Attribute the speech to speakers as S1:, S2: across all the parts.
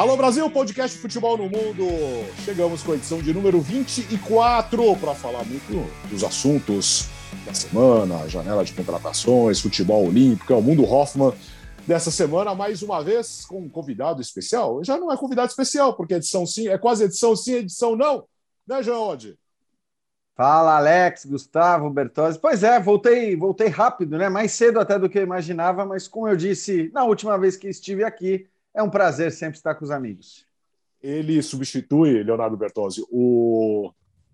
S1: Alô Brasil, podcast Futebol no Mundo. Chegamos com a edição de número 24 para falar muito dos assuntos da semana, janela de contratações, futebol olímpico, é o Mundo Hoffman dessa semana, mais uma vez com um convidado especial. Já não é convidado especial, porque edição sim, é quase edição sim, edição não. Né, João?
S2: Fala, Alex, Gustavo, Bertozzi. Pois é, voltei, voltei rápido, né? Mais cedo até do que eu imaginava, mas como eu disse na última vez que estive aqui, é um prazer sempre estar com os amigos.
S1: Ele substitui, Leonardo Bertozzi, o,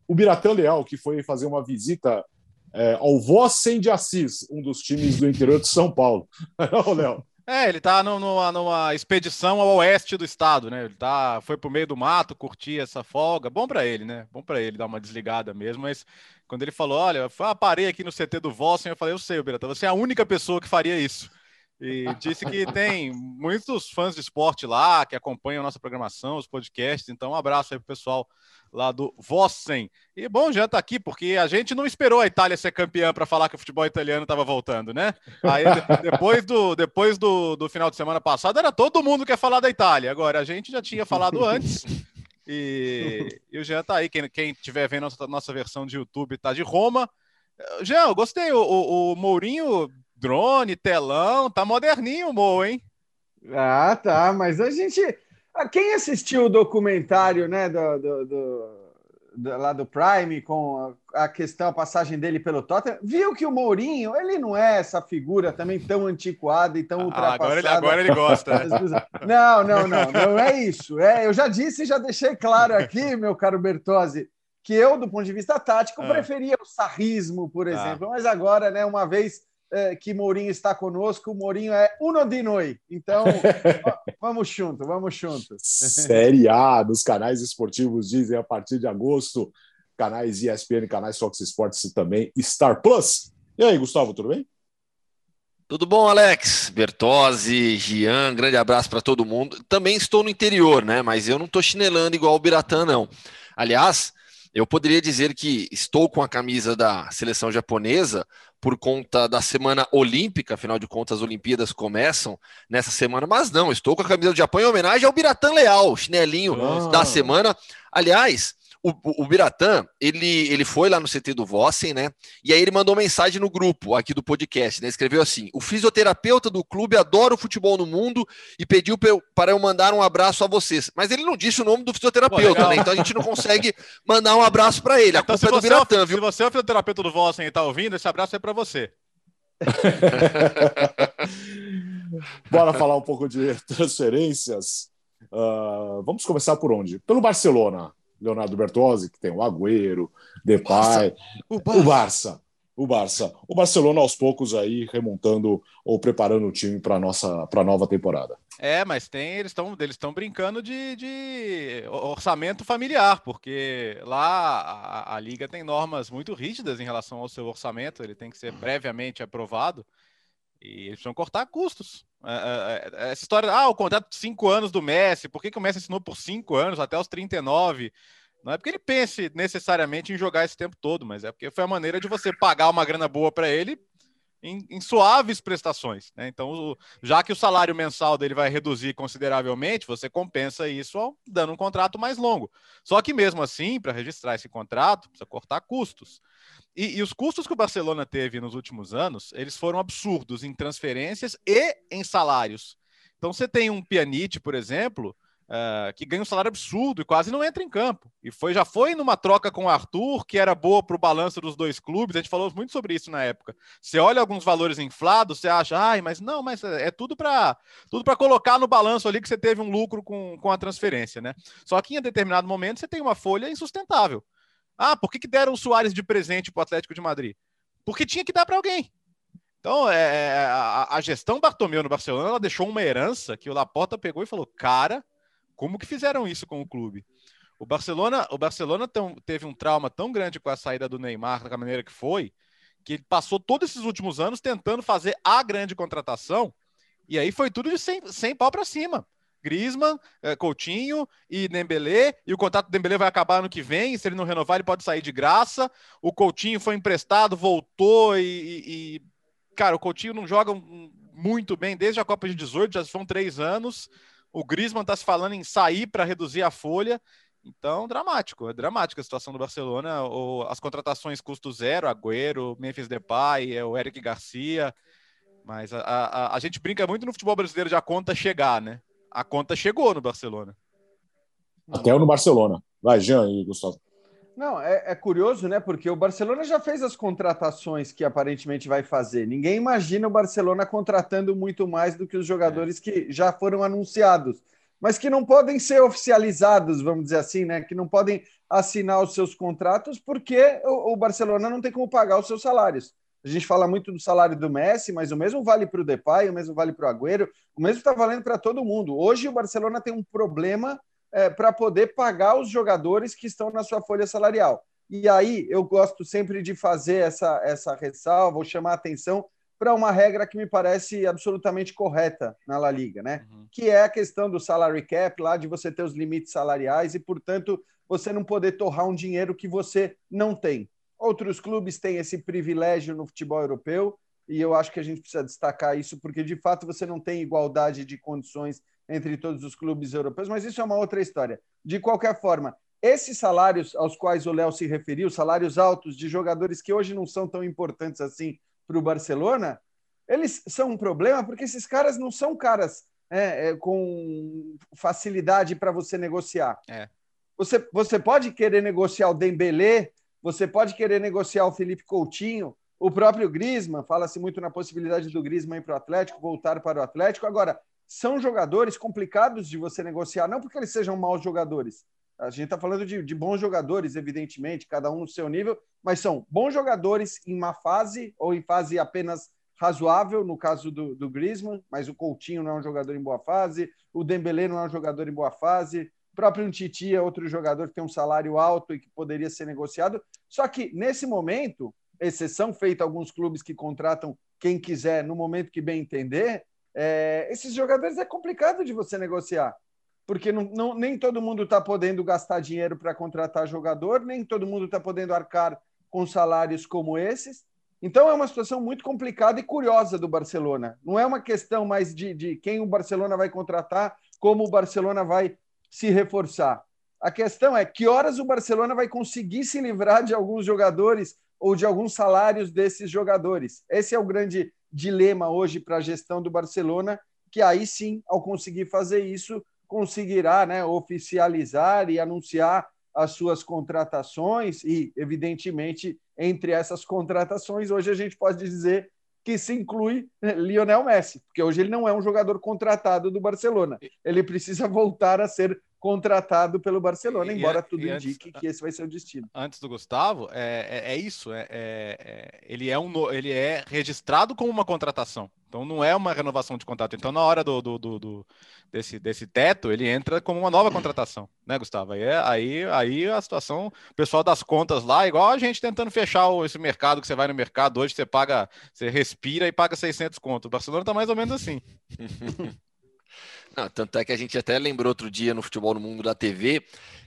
S1: o Biratã Leal, que foi fazer uma visita é, ao Vossen de Assis, um dos times do interior de São Paulo. Não, Léo?
S3: É, ele tá no, numa, numa, expedição ao oeste do estado, né? Ele tá, foi pro meio do mato, curtir essa folga. Bom para ele, né? Bom para ele dar uma desligada mesmo. Mas quando ele falou, olha, eu parei aqui no CT do Vossen, eu falei, eu sei, Birata, você é a única pessoa que faria isso. E disse que tem muitos fãs de esporte lá que acompanham a nossa programação, os podcasts. Então, um abraço aí pro pessoal lá do Vossen. E bom, já tá aqui, porque a gente não esperou a Itália ser campeã para falar que o futebol italiano estava voltando, né? Aí depois, do, depois do, do final de semana passado, era todo mundo que ia falar da Itália. Agora, a gente já tinha falado antes. E, e o Jean tá aí. Quem, quem tiver vendo nossa, nossa versão de YouTube tá de Roma. Jean, eu gostei. O, o, o Mourinho drone, telão, tá moderninho o Mo, hein?
S2: Ah, tá, mas a gente. Ah, quem assistiu o documentário, né, do, do, do, do, lá do Prime, com a questão, a passagem dele pelo Tottenham, viu que o Mourinho, ele não é essa figura também tão antiquada e tão ah, ultrapassada.
S3: Agora ele, agora ele gosta.
S2: Né? Não, não, não, não é isso. É, eu já disse e já deixei claro aqui, meu caro Bertozzi, que eu, do ponto de vista tático, ah. preferia o sarrismo, por ah. exemplo, ah. mas agora, né, uma vez é, que Mourinho está conosco. O Mourinho é uno de noi. Então, vamos junto, vamos junto.
S1: Série A dos canais esportivos dizem a partir de agosto. Canais ESPN, canais Fox Sports também, Star Plus. E aí, Gustavo, tudo bem?
S4: Tudo bom, Alex? Bertozzi, Gian, grande abraço para todo mundo. Também estou no interior, né? Mas eu não estou chinelando igual o Biratã, não. Aliás, eu poderia dizer que estou com a camisa da seleção japonesa por conta da semana olímpica, afinal de contas, as Olimpíadas começam nessa semana, mas não, estou com a camisa do Japão em homenagem ao Biratã Leal, chinelinho ah. da semana. Aliás, o, o Biratã, ele, ele foi lá no CT do Vossen, né? E aí ele mandou mensagem no grupo aqui do podcast, né? Escreveu assim: o fisioterapeuta do clube adora o futebol no mundo e pediu para eu mandar um abraço a vocês. Mas ele não disse o nome do fisioterapeuta, Pô, né? Então a gente não consegue mandar um abraço para ele. A então, culpa é do Biratã,
S3: é, viu? Se você é o fisioterapeuta do Vossen e está ouvindo, esse abraço é para você.
S1: Bora falar um pouco de transferências. Uh, vamos começar por onde? Pelo Barcelona. Leonardo Bertozzi, que tem o Agüero, Depay, o Barça. o Barça. O Barça. O Barcelona aos poucos aí remontando ou preparando o time para nossa para nova temporada.
S3: É, mas tem eles estão eles estão brincando de, de, orçamento familiar, porque lá a, a, liga tem normas muito rígidas em relação ao seu orçamento, ele tem que ser previamente aprovado e eles precisam cortar custos. É, é, é, essa história, ah, o contrato de cinco anos do Messi, por que, que o Messi assinou por cinco anos, até os 39? Não é porque ele pense necessariamente em jogar esse tempo todo, mas é porque foi a maneira de você pagar uma grana boa para ele em, em, suaves prestações. Né? Então, o, já que o salário mensal dele vai reduzir consideravelmente, você compensa isso dando um contrato mais longo. Só que mesmo assim, para registrar esse contrato, precisa cortar custos. E, e, os custos que o Barcelona teve nos últimos anos, eles foram absurdos em transferências e em salários. Então você tem um Pjanic, por exemplo, uh, que ganha um salário absurdo e quase não entra em campo. E foi já foi numa troca com o Arthur, que era boa para o balanço dos dois clubes. A gente falou muito sobre isso na época. Você olha alguns valores inflados, você acha, ai, mas não, mas é, é tudo para tudo para colocar no balanço ali que você teve um lucro com, com a transferência, né? Só que em determinado momento você tem uma folha insustentável. Ah, por que, que deram o Soares de presente para o Atlético de Madrid? Porque tinha que dar para alguém. Então, é, é, a, a, gestão Bartomeu no Barcelona ela deixou uma herança que o Laporta pegou e falou: cara, como que fizeram isso com o clube? O Barcelona, o Barcelona teve um trauma tão grande com a saída do Neymar da maneira que foi, que ele passou todos esses últimos anos tentando fazer a grande contratação, e aí foi tudo de 100, 100 pau para cima. Griezmann, eh, Coutinho e Dembélé, e o contrato do Dembélé vai acabar ano que vem, se ele não renovar ele pode sair de graça, o Coutinho foi emprestado, voltou e, e cara, o Coutinho não joga muito bem desde a Copa de 18, já são três anos, O Griezmann está se falando em sair para reduzir a folha. Então, dramático, é dramática a situação do Barcelona. Ou as contratações custo zero, Agüero, Memphis Depay, é o Eric Garcia. Mas a, a, a gente brinca muito no futebol brasileiro de a conta chegar, né? A conta chegou no Barcelona.
S1: Até no Barcelona. Vai, Jean e Gustavo.
S2: Não, é, é, curioso, né? Porque o Barcelona já fez as contratações que aparentemente vai fazer. Ninguém imagina o Barcelona contratando muito mais do que os jogadores é. que já foram anunciados, mas que não podem ser oficializados, vamos dizer assim, né? Que não podem assinar os seus contratos porque o, o Barcelona não tem como pagar os seus salários. A gente fala muito do salário do Messi, mas o mesmo vale para o Depay, o mesmo vale para o Agüero, o mesmo está valendo para todo mundo. Hoje o Barcelona tem um problema é, para poder pagar os jogadores que estão na sua folha salarial. E aí eu gosto sempre de fazer essa, essa ressalva, ou chamar a atenção para uma regra que me parece absolutamente correta na La Liga, né? Uhum. Que é a questão do salary cap, lá de você ter os limites salariais e, portanto, você não poder torrar um dinheiro que você não tem. Outros clubes têm esse privilégio no futebol europeu e eu acho que a gente precisa destacar isso porque, de fato, você não tem igualdade de condições entre todos os clubes europeus, mas isso é uma outra história. De qualquer forma, esses salários aos quais o Léo se referiu, salários altos de jogadores que hoje não são tão importantes assim para o Barcelona, eles são um problema porque esses caras não são caras é, é, com facilidade para você negociar. É. Você, você pode querer negociar o Dembélé, você pode querer negociar o Felipe Coutinho, o próprio Griezmann, fala-se muito na possibilidade do Griezmann ir para o Atlético, voltar para o Atlético. Agora, são jogadores complicados de você negociar, não porque eles sejam maus jogadores. A gente está falando de, de, bons jogadores, evidentemente, cada um no seu nível, mas são bons jogadores em má fase ou em fase apenas razoável, no caso do, do Griezmann, mas o Coutinho não é um jogador em boa fase, o Dembélé não é um jogador em boa fase, o próprio Titi é outro jogador que tem um salário alto e que poderia ser negociado. Só que, nesse momento, exceção feita alguns clubes que contratam quem quiser no momento que bem entender, é, esses jogadores é complicado de você negociar, porque não, não nem todo mundo está podendo gastar dinheiro para contratar jogador, nem todo mundo está podendo arcar com salários como esses. Então é uma situação muito complicada e curiosa do Barcelona. Não é uma questão mais de, de quem o Barcelona vai contratar, como o Barcelona vai se reforçar. A questão é que horas o Barcelona vai conseguir se livrar de alguns jogadores ou de alguns salários desses jogadores. Esse é o grande dilema hoje para a gestão do Barcelona, que aí sim, ao conseguir fazer isso, conseguirá né, oficializar e anunciar as suas contratações e, evidentemente, entre essas contratações, hoje a gente pode dizer que se inclui né, Lionel Messi, porque hoje ele não é um jogador contratado do Barcelona. Ele precisa voltar a ser contratado pelo Barcelona, embora e, tudo e indique antes, que esse vai ser o destino.
S3: Antes do Gustavo, é, é, é isso. É, é, é, ele, é um, ele é registrado como uma contratação. Então não é uma renovação de contrato. Então, na hora do, do, do, do desse, desse teto, ele entra como uma nova contratação, né, Gustavo? Aí, é, aí, aí a situação, o pessoal das contas lá, igual a gente tentando fechar esse mercado que você vai no mercado hoje, você paga, você respira e paga 600 conto. O Barcelona tá mais ou menos assim.
S4: Não, tanto é que a gente até lembrou outro dia no Futebol no Mundo da TV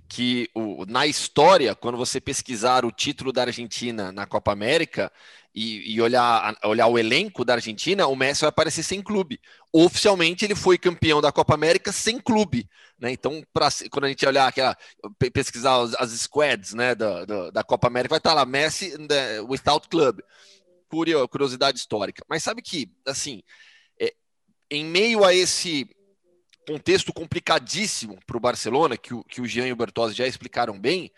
S4: que o, na história, quando você pesquisar o título da Argentina na Copa América e, e, olhar, olhar o elenco da Argentina, o Messi vai aparecer sem clube. Oficialmente, ele foi campeão da Copa América sem clube. Né? Então, pra, quando a gente olhar aquela, pesquisar as, squads né, da, da, da, Copa América, vai estar lá Messi the, without club. Curiosidade histórica. Mas sabe que, assim, é, em meio a esse contexto complicadíssimo para o Barcelona, que o, que o Jean e o Bertozzi já explicaram bem,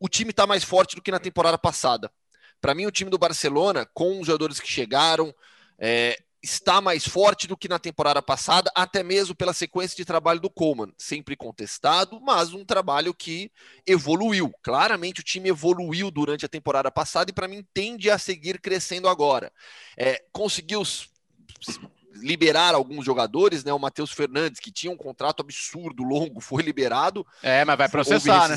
S4: o time está mais forte do que na temporada passada. Para mim, o time do Barcelona, com os jogadores que chegaram, é, está mais forte do que na temporada passada, até mesmo pela sequência de trabalho do Coleman, sempre contestado, mas um trabalho que evoluiu. Claramente o time evoluiu durante a temporada passada e para mim tende a seguir crescendo agora. É, conseguiu liberar alguns jogadores, né? O Matheus Fernandes, que tinha um contrato absurdo, longo, foi liberado.
S3: É, mas vai processar, né?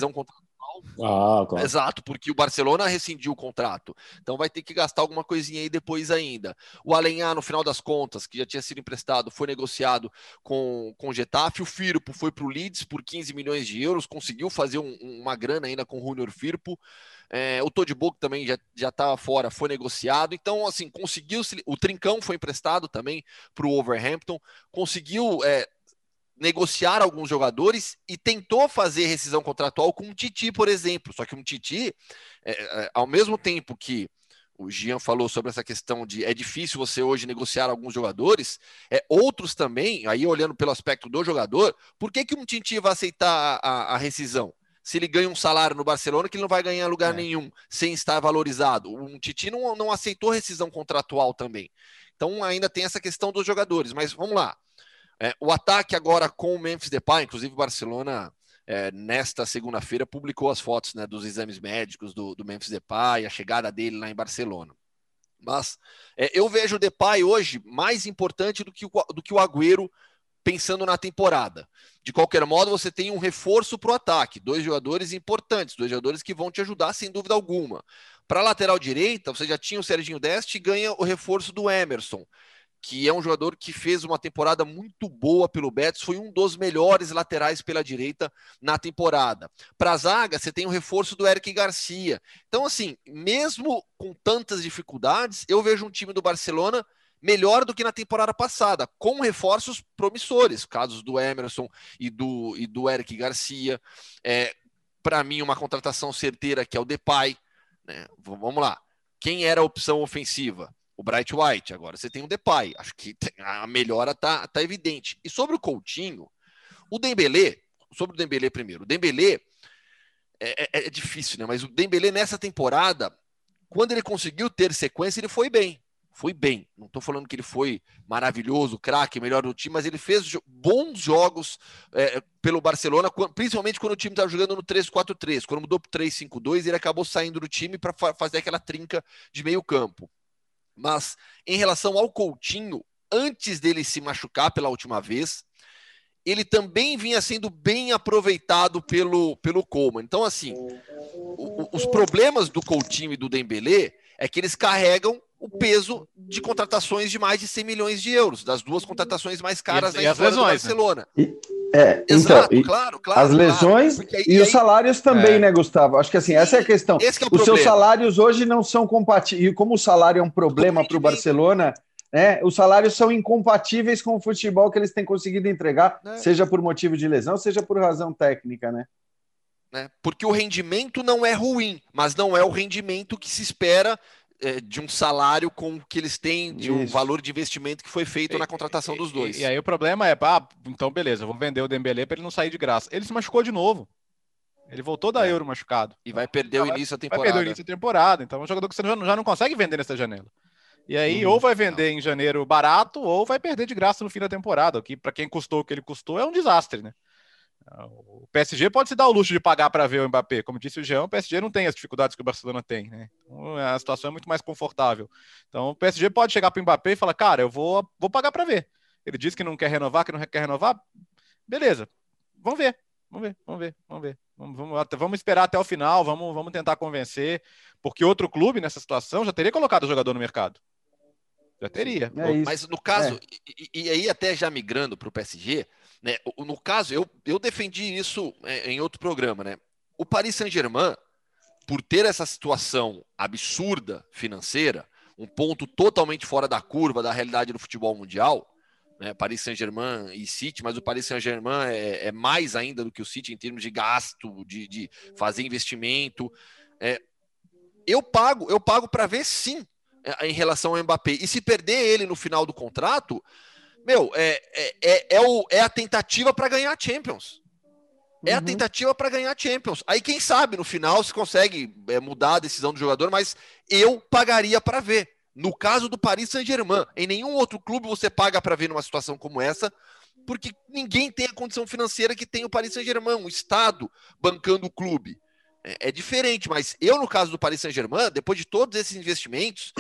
S4: Ah, claro. Exato, porque o Barcelona rescindiu o contrato. Então vai ter que gastar alguma coisinha aí depois ainda. O Alenhar, no final das contas, que já tinha sido emprestado, foi negociado com, com o Getafe. O Firpo foi para o Leeds por 15 milhões de euros, conseguiu fazer um, uma grana ainda com o Junior Firpo. É, o Todibo também já já estava fora, foi negociado. Então, assim, conseguiu. O Trincão foi emprestado também para o Overhampton. Conseguiu é, negociar alguns jogadores e tentou fazer rescisão contratual com um Titi, por exemplo. Só que um Titi, é, é, ao mesmo tempo que o Gian falou sobre essa questão de é difícil você hoje negociar alguns jogadores, é outros também, aí olhando pelo aspecto do jogador, por que, que um Titi vai aceitar a, a rescisão? Se ele ganha um salário no Barcelona que ele não vai ganhar lugar é. nenhum sem estar valorizado. Um Titi não, não aceitou rescisão contratual também. Então ainda tem essa questão dos jogadores. Mas vamos lá. É, o ataque agora com o Memphis Depay, inclusive o Barcelona é, nesta segunda-feira publicou as fotos né, dos exames médicos do, do, Memphis Depay, a chegada dele lá em Barcelona. Mas é, eu vejo o Depay hoje mais importante do que o, do que o Agüero pensando na temporada. De qualquer modo, você tem um reforço para o ataque, dois jogadores importantes, dois jogadores que vão te ajudar sem dúvida alguma. Para a lateral direita, você já tinha o Serginho Deste e ganha o reforço do Emerson que é um jogador que fez uma temporada muito boa pelo Betis, foi um dos melhores laterais pela direita na temporada. Para a zaga, você tem o reforço do Eric Garcia. Então, assim, mesmo com tantas dificuldades, eu vejo um time do Barcelona melhor do que na temporada passada, com reforços promissores, casos do Emerson e do, e do Eric Garcia. É, Para mim, uma contratação certeira que é o Depay. Né? Vamos lá. Quem era a opção ofensiva? O Bright White, agora você tem o Depay. Acho que a melhora tá, tá evidente. E sobre o Coutinho, o Dembélé, sobre o Dembélé primeiro, o Dembélé é, é, é difícil, né? Mas o Dembélé nessa temporada, quando ele conseguiu ter sequência, ele foi bem. Foi bem. Não estou falando que ele foi maravilhoso, craque, melhor do time, mas ele fez bons jogos é, pelo Barcelona, principalmente quando o time estava jogando no 3-4-3. Quando mudou para 3-5-2, ele acabou saindo do time para fazer aquela trinca de meio campo. Mas em relação ao Coutinho, antes dele se machucar pela última vez, ele também vinha sendo bem aproveitado pelo, pelo Coleman. Então, assim, o, os problemas do Coutinho e do Dembélé é que eles carregam o peso de contratações de mais de 100 milhões de euros, das duas contratações mais caras
S3: e, da história do né?
S4: Barcelona.
S2: Né? É, então, Exato, então, claro, claro. As lesões claro, aí, e os salários também, é. né, Gustavo? Acho que assim, essa é a questão. É os problema. seus salários hoje não são compatíveis. E como o salário é um problema para o Barcelona, né, os salários são incompatíveis com o futebol que eles têm conseguido entregar, é. seja por motivo de lesão, seja por razão técnica, né?
S4: né? Porque o rendimento não é ruim, mas não é o rendimento que se espera é, de um salário com o que eles têm, de um valor de investimento que foi feito e, na contratação dos dois.
S3: E, e, aí o problema é, ah, então beleza, vou vender o Dembélé para ele não sair de graça. Ele se machucou de novo. Ele voltou da é. Euro machucado.
S4: E vai perder o início da temporada.
S3: Vai perder o início da temporada. Então é um jogador que você já, já não consegue vender nessa janela. E aí, uhum. ou vai vender em janeiro barato, ou vai perder de graça no fim da temporada. O que, para quem custou o que ele custou, é um desastre, né? O PSG pode se dar o luxo de pagar para ver o Mbappé. Como disse o Jean, o PSG não tem as dificuldades que o Barcelona tem, né? Então, a situação é muito mais confortável. Então, o PSG pode chegar para o Mbappé e falar: Cara, eu vou, vou pagar para ver. Ele disse que não quer renovar, que não quer renovar. Beleza, vamos ver. Vamos ver, vamos ver, vamos ver. Vamos, vamos, vamos esperar até o final, vamos, vamos tentar convencer, porque outro clube nessa situação já teria colocado o jogador no mercado. Já teria.
S4: É Mas no caso, é. e, e, aí até já migrando para o PSG, né? No caso, eu, eu defendi isso é, em outro programa, né? O Paris Saint-Germain, por ter essa situação absurda financeira, um ponto totalmente fora da curva da realidade do futebol mundial, né? Paris Saint-Germain e City, mas o Paris Saint-Germain é, é, mais ainda do que o City em termos de gasto, de, de fazer investimento. É, eu pago, eu pago para ver sim é, em relação ao Mbappé. E se perder ele no final do contrato, meu, é, é, é, é, o, é a tentativa para ganhar Champions. É uhum. a tentativa para ganhar Champions. Aí, quem sabe, no final, se consegue é, mudar a decisão do jogador, mas eu pagaria para ver. No caso do Paris Saint-Germain, em nenhum outro clube você paga para ver numa situação como essa, porque ninguém tem a condição financeira que tem o Paris Saint-Germain, um Estado bancando o clube. É, é, diferente, mas eu, no caso do Paris Saint-Germain, depois de todos esses investimentos,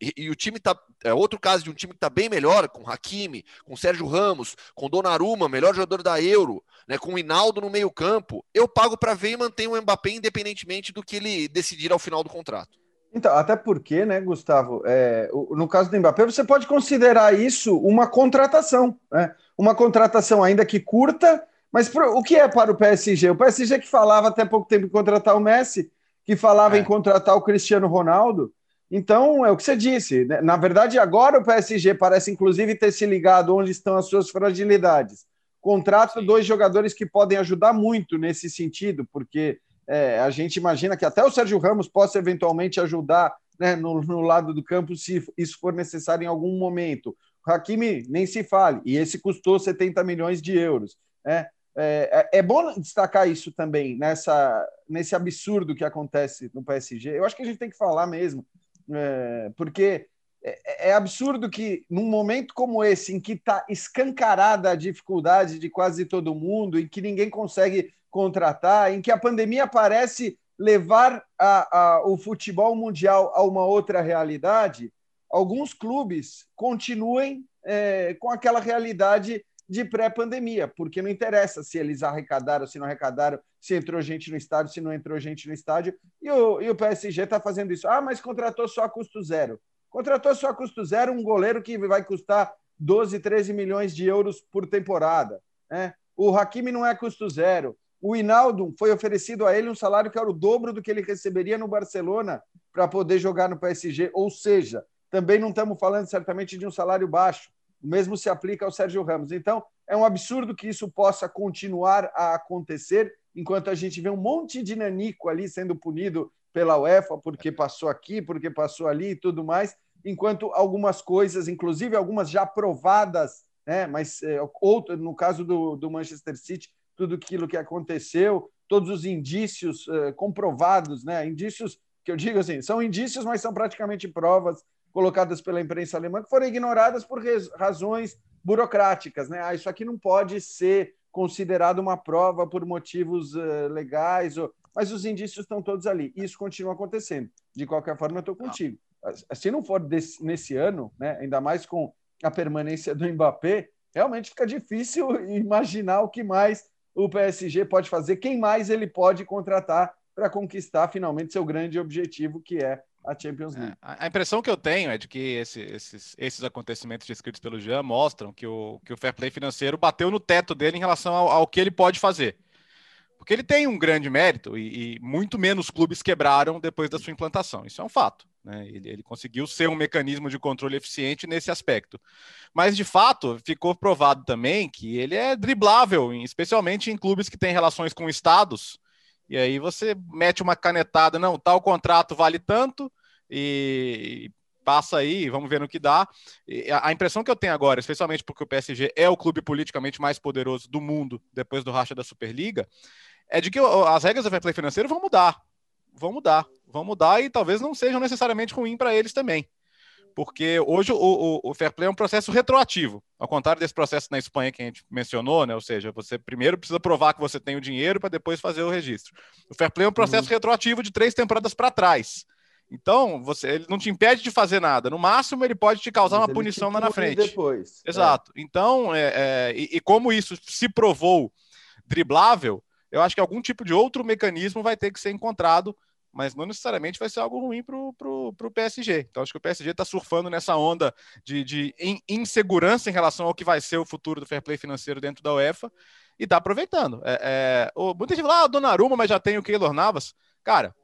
S4: e, e, o time tá. É outro caso de um time que está bem melhor, com Hakimi, com Sérgio Ramos, com Donnarumma, melhor jogador da Euro, né, com o Hinaldo no meio-campo, eu pago para ver e mantenho o Mbappé independentemente do que ele decidir ao final do contrato.
S2: Então, até porque, né, Gustavo, é, no caso do Mbappé, você pode considerar isso uma contratação, né? Uma contratação ainda que curta, mas pro, o que é para o PSG? O PSG que falava até pouco tempo em contratar o Messi, que falava é. em contratar o Cristiano Ronaldo. Então, é o que você disse. Né? Na verdade, agora o PSG parece, inclusive, ter se ligado onde estão as suas fragilidades. contrata dois jogadores que podem ajudar muito nesse sentido, porque é, a gente imagina que até o Sérgio Ramos possa eventualmente ajudar né, no, no, lado do campo se isso for necessário em algum momento. O Hakimi nem se fale, e esse custou 70 milhões de euros. Né? É, é, é bom destacar isso também, nessa, nesse absurdo que acontece no PSG. Eu acho que a gente tem que falar mesmo, é, porque é, é, absurdo que, num momento como esse, em que está escancarada a dificuldade de quase todo mundo, em que ninguém consegue contratar, em que a pandemia parece levar a, a, o futebol mundial a uma outra realidade, alguns clubes continuem é, com aquela realidade de pré-pandemia, porque não interessa se eles arrecadaram, se não arrecadaram, se entrou gente no estádio, se não entrou gente no estádio, e o, e o PSG está fazendo isso. Ah, mas contratou só a custo zero. Contratou só a custo zero um goleiro que vai custar 12, 13 milhões de euros por temporada. Né? O Hakimi não é custo zero. O Hinaldo foi oferecido a ele um salário que era o dobro do que ele receberia no Barcelona para poder jogar no PSG. Ou seja, também não estamos falando certamente de um salário baixo. O mesmo se aplica ao Sérgio Ramos. Então, é um absurdo que isso possa continuar a acontecer enquanto a gente vê um monte de nanico ali sendo punido pela UEFA porque passou aqui, porque passou ali e tudo mais, enquanto algumas coisas, inclusive algumas já provadas, né, mas é, outro, no caso do, do Manchester City, tudo aquilo que aconteceu, todos os indícios é, comprovados, né, indícios que eu digo assim, são indícios, mas são praticamente provas colocadas pela imprensa alemã que foram ignoradas por razões burocráticas, né? Ah, isso aqui não pode ser considerado uma prova por motivos uh, legais ou mas os indícios estão todos ali. Isso continua acontecendo. De qualquer forma, eu estou contigo. Se não for desse, nesse ano, né, ainda mais com a permanência do Mbappé, realmente fica difícil imaginar o que mais o PSG pode fazer, quem mais ele pode contratar para conquistar finalmente seu grande objetivo, que é a Champions League. É,
S3: a impressão que eu tenho é de que esse, esses, esses acontecimentos descritos pelo Jean mostram que o, que o fair play financeiro bateu no teto dele em relação ao, ao que ele pode fazer. Porque ele tem um grande mérito e, e, muito menos clubes quebraram depois da sua implantação. Isso é um fato. Né? Ele, ele, conseguiu ser um mecanismo de controle eficiente nesse aspecto. Mas, de fato, ficou provado também que ele é driblável, especialmente em clubes que têm relações com estados. E aí você mete uma canetada, não, tal contrato vale tanto, e passa aí, vamos ver no que dá. E a impressão que eu tenho agora, especialmente porque o PSG é o clube politicamente mais poderoso do mundo depois do racha da Superliga, é de que as regras do fair play financeiro vão mudar. Vão mudar. Vão mudar e talvez não sejam necessariamente ruins para eles também. Porque hoje o, o, o, fair play é um processo retroativo, ao contrário desse processo na Espanha que a gente mencionou, né? Ou seja, você primeiro precisa provar que você tem o dinheiro para depois fazer o registro. O fair play é um processo uhum. retroativo de três temporadas para trás. Então, você, ele não te impede de fazer nada. No máximo, ele pode te causar Mas uma punição lá na frente.
S2: Depois.
S3: Exato. É. Então, é, é, e, e, como isso se provou driblável, eu acho que algum tipo de outro mecanismo vai ter que ser encontrado, mas não necessariamente vai ser algo ruim para o PSG. Então, acho que o PSG está surfando nessa onda de, de insegurança em relação ao que vai ser o futuro do fair play financeiro dentro da UEFA e está aproveitando. É, é, muita gente fala, ah, Donnarumma, mas já tem o Keylor Navas. Cara,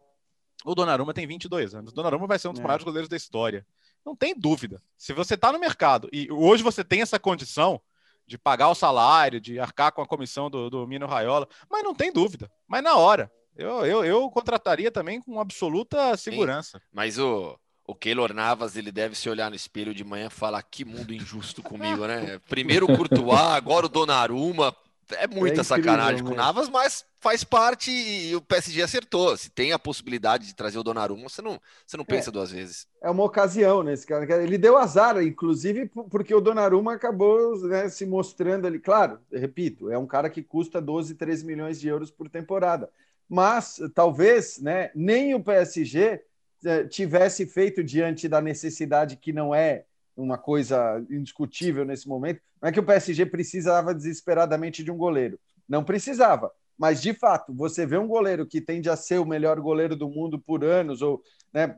S3: o Donnarumma tem 22 anos. O Donnarumma vai ser um dos é. maiores goleiros da história. Não tem dúvida. Se você está no mercado e hoje você tem essa condição, de pagar o salário, de arcar com a comissão do, do Mino Raiola, mas não tem dúvida. Mas na hora, eu, eu, eu contrataria também com absoluta segurança. Sim,
S4: mas o, o Keylor Navas, ele deve se olhar no espelho de manhã e falar que mundo injusto comigo, né? Primeiro o Courtois, agora o Donnarumma, é muita é sacanagem com o Navas, mas faz parte e o PSG acertou. Se tem a possibilidade de trazer o Donnarumma, você não, você não é. pensa é, duas vezes.
S2: É uma ocasião nesse cara. Ele deu azar, inclusive, porque o Donnarumma acabou né, se mostrando ali. Claro, repito, é um cara que custa 12, 13 milhões de euros por temporada. Mas talvez né, nem o PSG eh, tivesse feito diante da necessidade que não é uma coisa indiscutível nesse momento. Não é que o PSG precisava desesperadamente de um goleiro. Não precisava. Mas, de fato, você vê um goleiro que tende a ser o melhor goleiro do mundo por anos, ou né,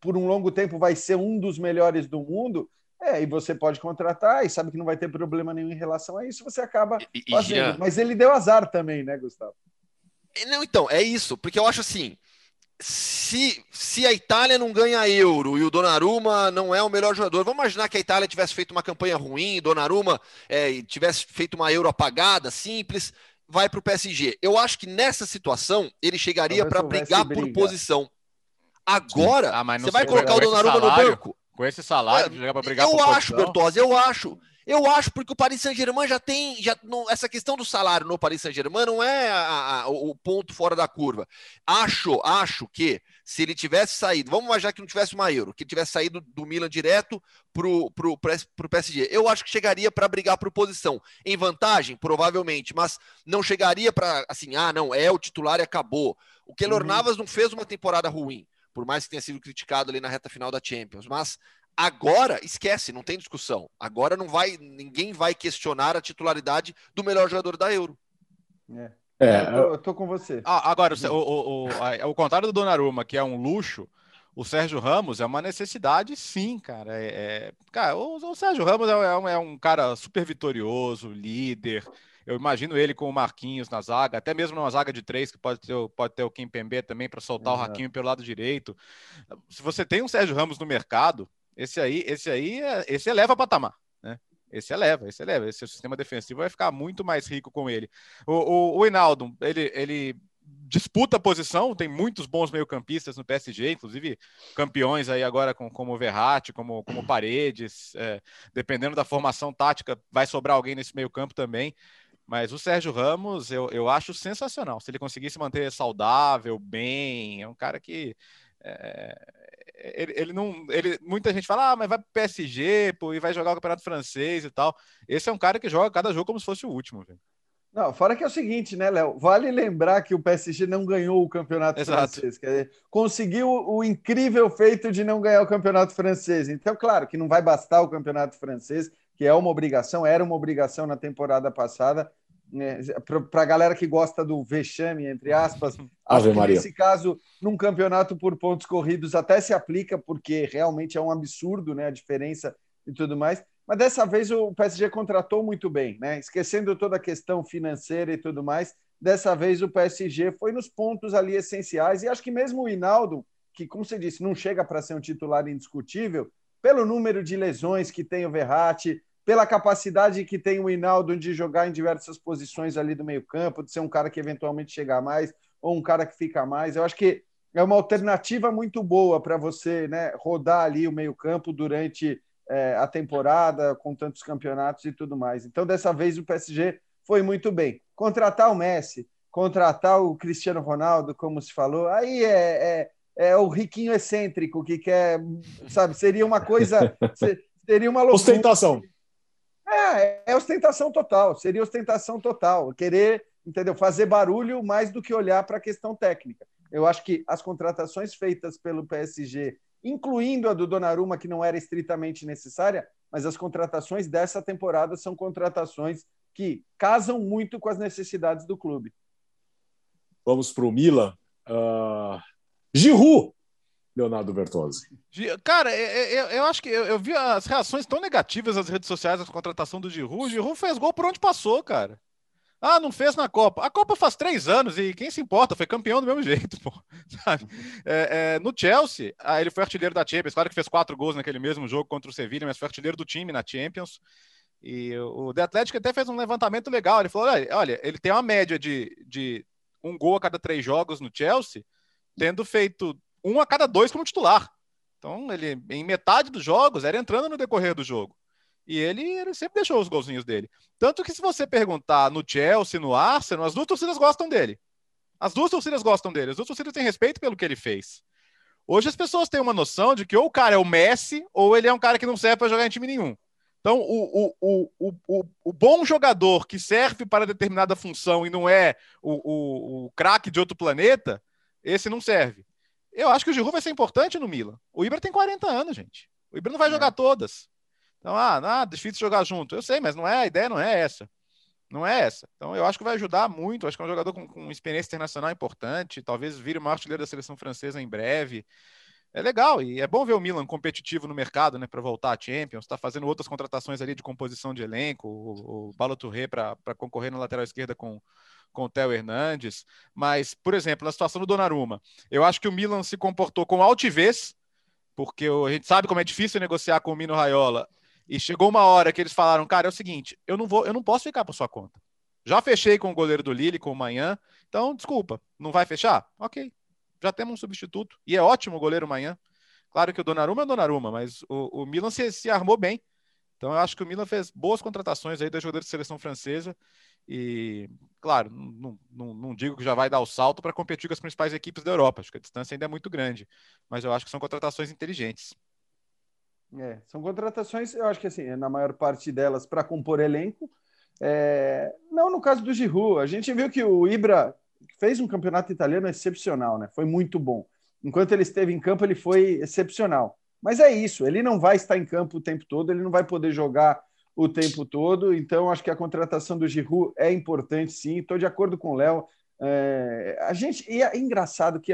S2: por um longo tempo vai ser um dos melhores do mundo, é, e você pode contratar e sabe que não vai ter problema nenhum em relação a isso, você acaba e, fazendo. Jean... Mas ele deu azar também, né, Gustavo?
S4: Não, então, é isso, porque eu acho assim, se, se a Itália não ganha euro e o Donnarumma não é o melhor jogador, vamos imaginar que a Itália tivesse feito uma campanha ruim, Donnarumma é, tivesse feito uma euro apagada, simples, vai para o PSG. Eu acho que nessa situação ele chegaria para brigar briga. por posição. Agora, ah, você vai colocar o Donnarumma no banco?
S3: Com esse salário,
S4: é, para brigar eu por acho, posição? Bertozzi, eu acho. Eu acho porque o Paris Saint-Germain já tem. Já, não, essa questão do salário no Paris Saint-Germain não é a, a, o ponto fora da curva. Acho, acho que se ele tivesse saído, vamos imaginar que não tivesse uma euro, que ele tivesse saído do Milan direto pro, pro, pro PSG. Eu acho que chegaria para brigar por posição. Em vantagem, provavelmente, mas não chegaria para assim, ah, não, é o titular e acabou. O Keylor uhum. Navas não fez uma temporada ruim, por mais que tenha sido criticado ali na reta final da Champions, mas Agora, esquece, não tem discussão. Agora não vai, ninguém vai questionar a titularidade do melhor jogador da Euro.
S2: É. É, eu, tô, eu tô com você.
S3: Ah, agora, o, o, o, o contrário do Donnarumma, que é um luxo, o Sérgio Ramos é uma necessidade, sim, cara. É, é cara, o, o, Sérgio Ramos é, é, um, é, um, cara super vitorioso, líder. Eu imagino ele com o Marquinhos na zaga, até mesmo numa zaga de três, que pode ter, pode ter o Kim Pembe também para soltar o Raquinho pelo lado direito. Se você tem um Sérgio Ramos no mercado, esse aí, esse aí, é, esse eleva patamar, né? Esse eleva, esse eleva. Esse sistema defensivo vai ficar muito mais rico com ele. O, o, o Hinaldo, ele, ele disputa a posição, tem muitos bons meio-campistas no PSG, inclusive campeões aí agora com, como Verratti, como, como Paredes. É, dependendo da formação tática, vai sobrar alguém nesse meio-campo também. Mas o Sérgio Ramos, eu, eu acho sensacional. Se ele conseguisse manter saudável, bem, é um cara que. É, ele, ele, não. Ele, muita gente fala, ah, mas vai pro PSG, pô, e vai jogar o Campeonato Francês e tal. Esse é um cara que joga cada jogo como se fosse o último, velho.
S2: Não, fora que é o seguinte, né, Léo? Vale lembrar que o PSG não ganhou o campeonato Exato. francês. Quer dizer, conseguiu o incrível feito de não ganhar o campeonato francês. Então, claro que não vai bastar o campeonato francês, que é uma obrigação, era uma obrigação na temporada passada, né, para a galera que gosta do vexame, entre aspas, acho que nesse caso, num campeonato por pontos corridos, até se aplica, porque realmente é um absurdo né, a diferença e tudo mais. Mas dessa vez o PSG contratou muito bem, né? esquecendo toda a questão financeira e tudo mais. Dessa vez o PSG foi nos pontos ali essenciais, e acho que mesmo o Hinaldo, que, como você disse, não chega para ser um titular indiscutível, pelo número de lesões que tem o Verratti, pela capacidade que tem o Hinaldo de jogar em diversas posições ali do meio-campo, de ser um cara que eventualmente chega mais ou um cara que fica mais. Eu acho que é uma alternativa muito boa para você né, rodar ali o meio-campo durante é, a temporada, com tantos campeonatos e tudo mais. Então, dessa vez, o PSG foi muito bem. Contratar o Messi, contratar o Cristiano Ronaldo, como se falou, aí é, é, é o riquinho excêntrico que quer, sabe, seria uma coisa. Seria uma loucura.
S1: Ostentação.
S2: É, é ostentação total, seria ostentação total, querer, entendeu, fazer barulho mais do que olhar para a questão técnica. Eu acho que as contratações feitas pelo PSG, incluindo a do Donnarumma, que não era estritamente necessária, mas as contratações dessa temporada são contratações que casam muito com as necessidades do clube.
S1: Vamos para o Milan. Uh... Giroud Leonardo Bertozzi?
S3: Cara, eu, é, é, eu, eu acho que eu, eu, vi as reações tão negativas nas redes sociais da contratação do Giroud. O Giroud fez gol por onde passou, cara. Ah, não fez na Copa. A Copa faz três anos e quem se importa? Foi campeão do mesmo jeito, pô. É, é, no Chelsea, ah, ele foi artilheiro da Champions. Claro que fez quatro gols naquele mesmo jogo contra o Sevilla, mas foi artilheiro do time na Champions. E o The Athletic até fez um levantamento legal. Ele falou: olha, olha ele tem uma média de, de um gol a cada três jogos no Chelsea, tendo feito um a cada dois como titular. Então, ele, em metade dos jogos, era entrando no decorrer do jogo. E ele, ele sempre deixou os golzinhos dele. Tanto que, se você perguntar no Chelsea, no Arsenal, as duas torcidas gostam dele. As duas torcidas gostam dele. As duas torcidas têm respeito pelo que ele fez. Hoje as pessoas têm uma noção de que ou o cara é o Messi ou ele é um cara que não serve para jogar em time nenhum. Então, o, o, o, o, o bom jogador que serve para determinada função e não é o, o, o craque de outro planeta, esse não serve. Eu acho que o Giroud vai ser importante no Milan. O Ibra tem 40 anos, gente. O Ibra não vai é. jogar todas. Então, ah, não, difícil jogar junto. Eu sei, mas não é a ideia, não é essa. Não é essa. Então, eu acho que vai ajudar muito. Eu acho que é um jogador com, com experiência internacional importante. Talvez vire o maior artilheiro da seleção francesa em breve. É legal e é bom ver o Milan competitivo no mercado, né, para voltar a Champions. Está fazendo outras contratações ali de composição de elenco, o, o Balo Touré para concorrer na lateral esquerda com, com o Theo Hernandes. Mas, por exemplo, na situação do Donnarumma, eu acho que o Milan se comportou com altivez, porque a gente sabe como é difícil negociar com o Mino Raiola. E chegou uma hora que eles falaram, cara, é o seguinte, eu não vou, eu não posso ficar por sua conta. Já fechei com o goleiro do Lille, com o Manhã, então desculpa, não vai fechar? Ok, já temos um substituto. E é ótimo o goleiro Manhã. Claro que o Donnarumma é o Donnarumma, mas o, o Milan se, se armou bem. Então eu acho que o Milan fez boas contratações aí dos jogadores de seleção francesa. E, claro, não, não, não digo que já vai dar o salto para competir com as principais equipes da Europa. Acho que a distância ainda é muito grande. Mas eu acho que são contratações inteligentes.
S2: É, são contratações, eu acho que assim, na maior parte delas para compor elenco. É, não no caso do Giroud. A gente viu que o Ibra fez um campeonato italiano excepcional, né? Foi muito bom. Enquanto ele esteve em campo, ele foi excepcional. Mas é isso, ele não vai estar em campo o tempo todo, ele não vai poder jogar o tempo todo. Então, acho que a contratação do Giroud é importante, sim. Estou de acordo com o Léo. É, a gente e é engraçado que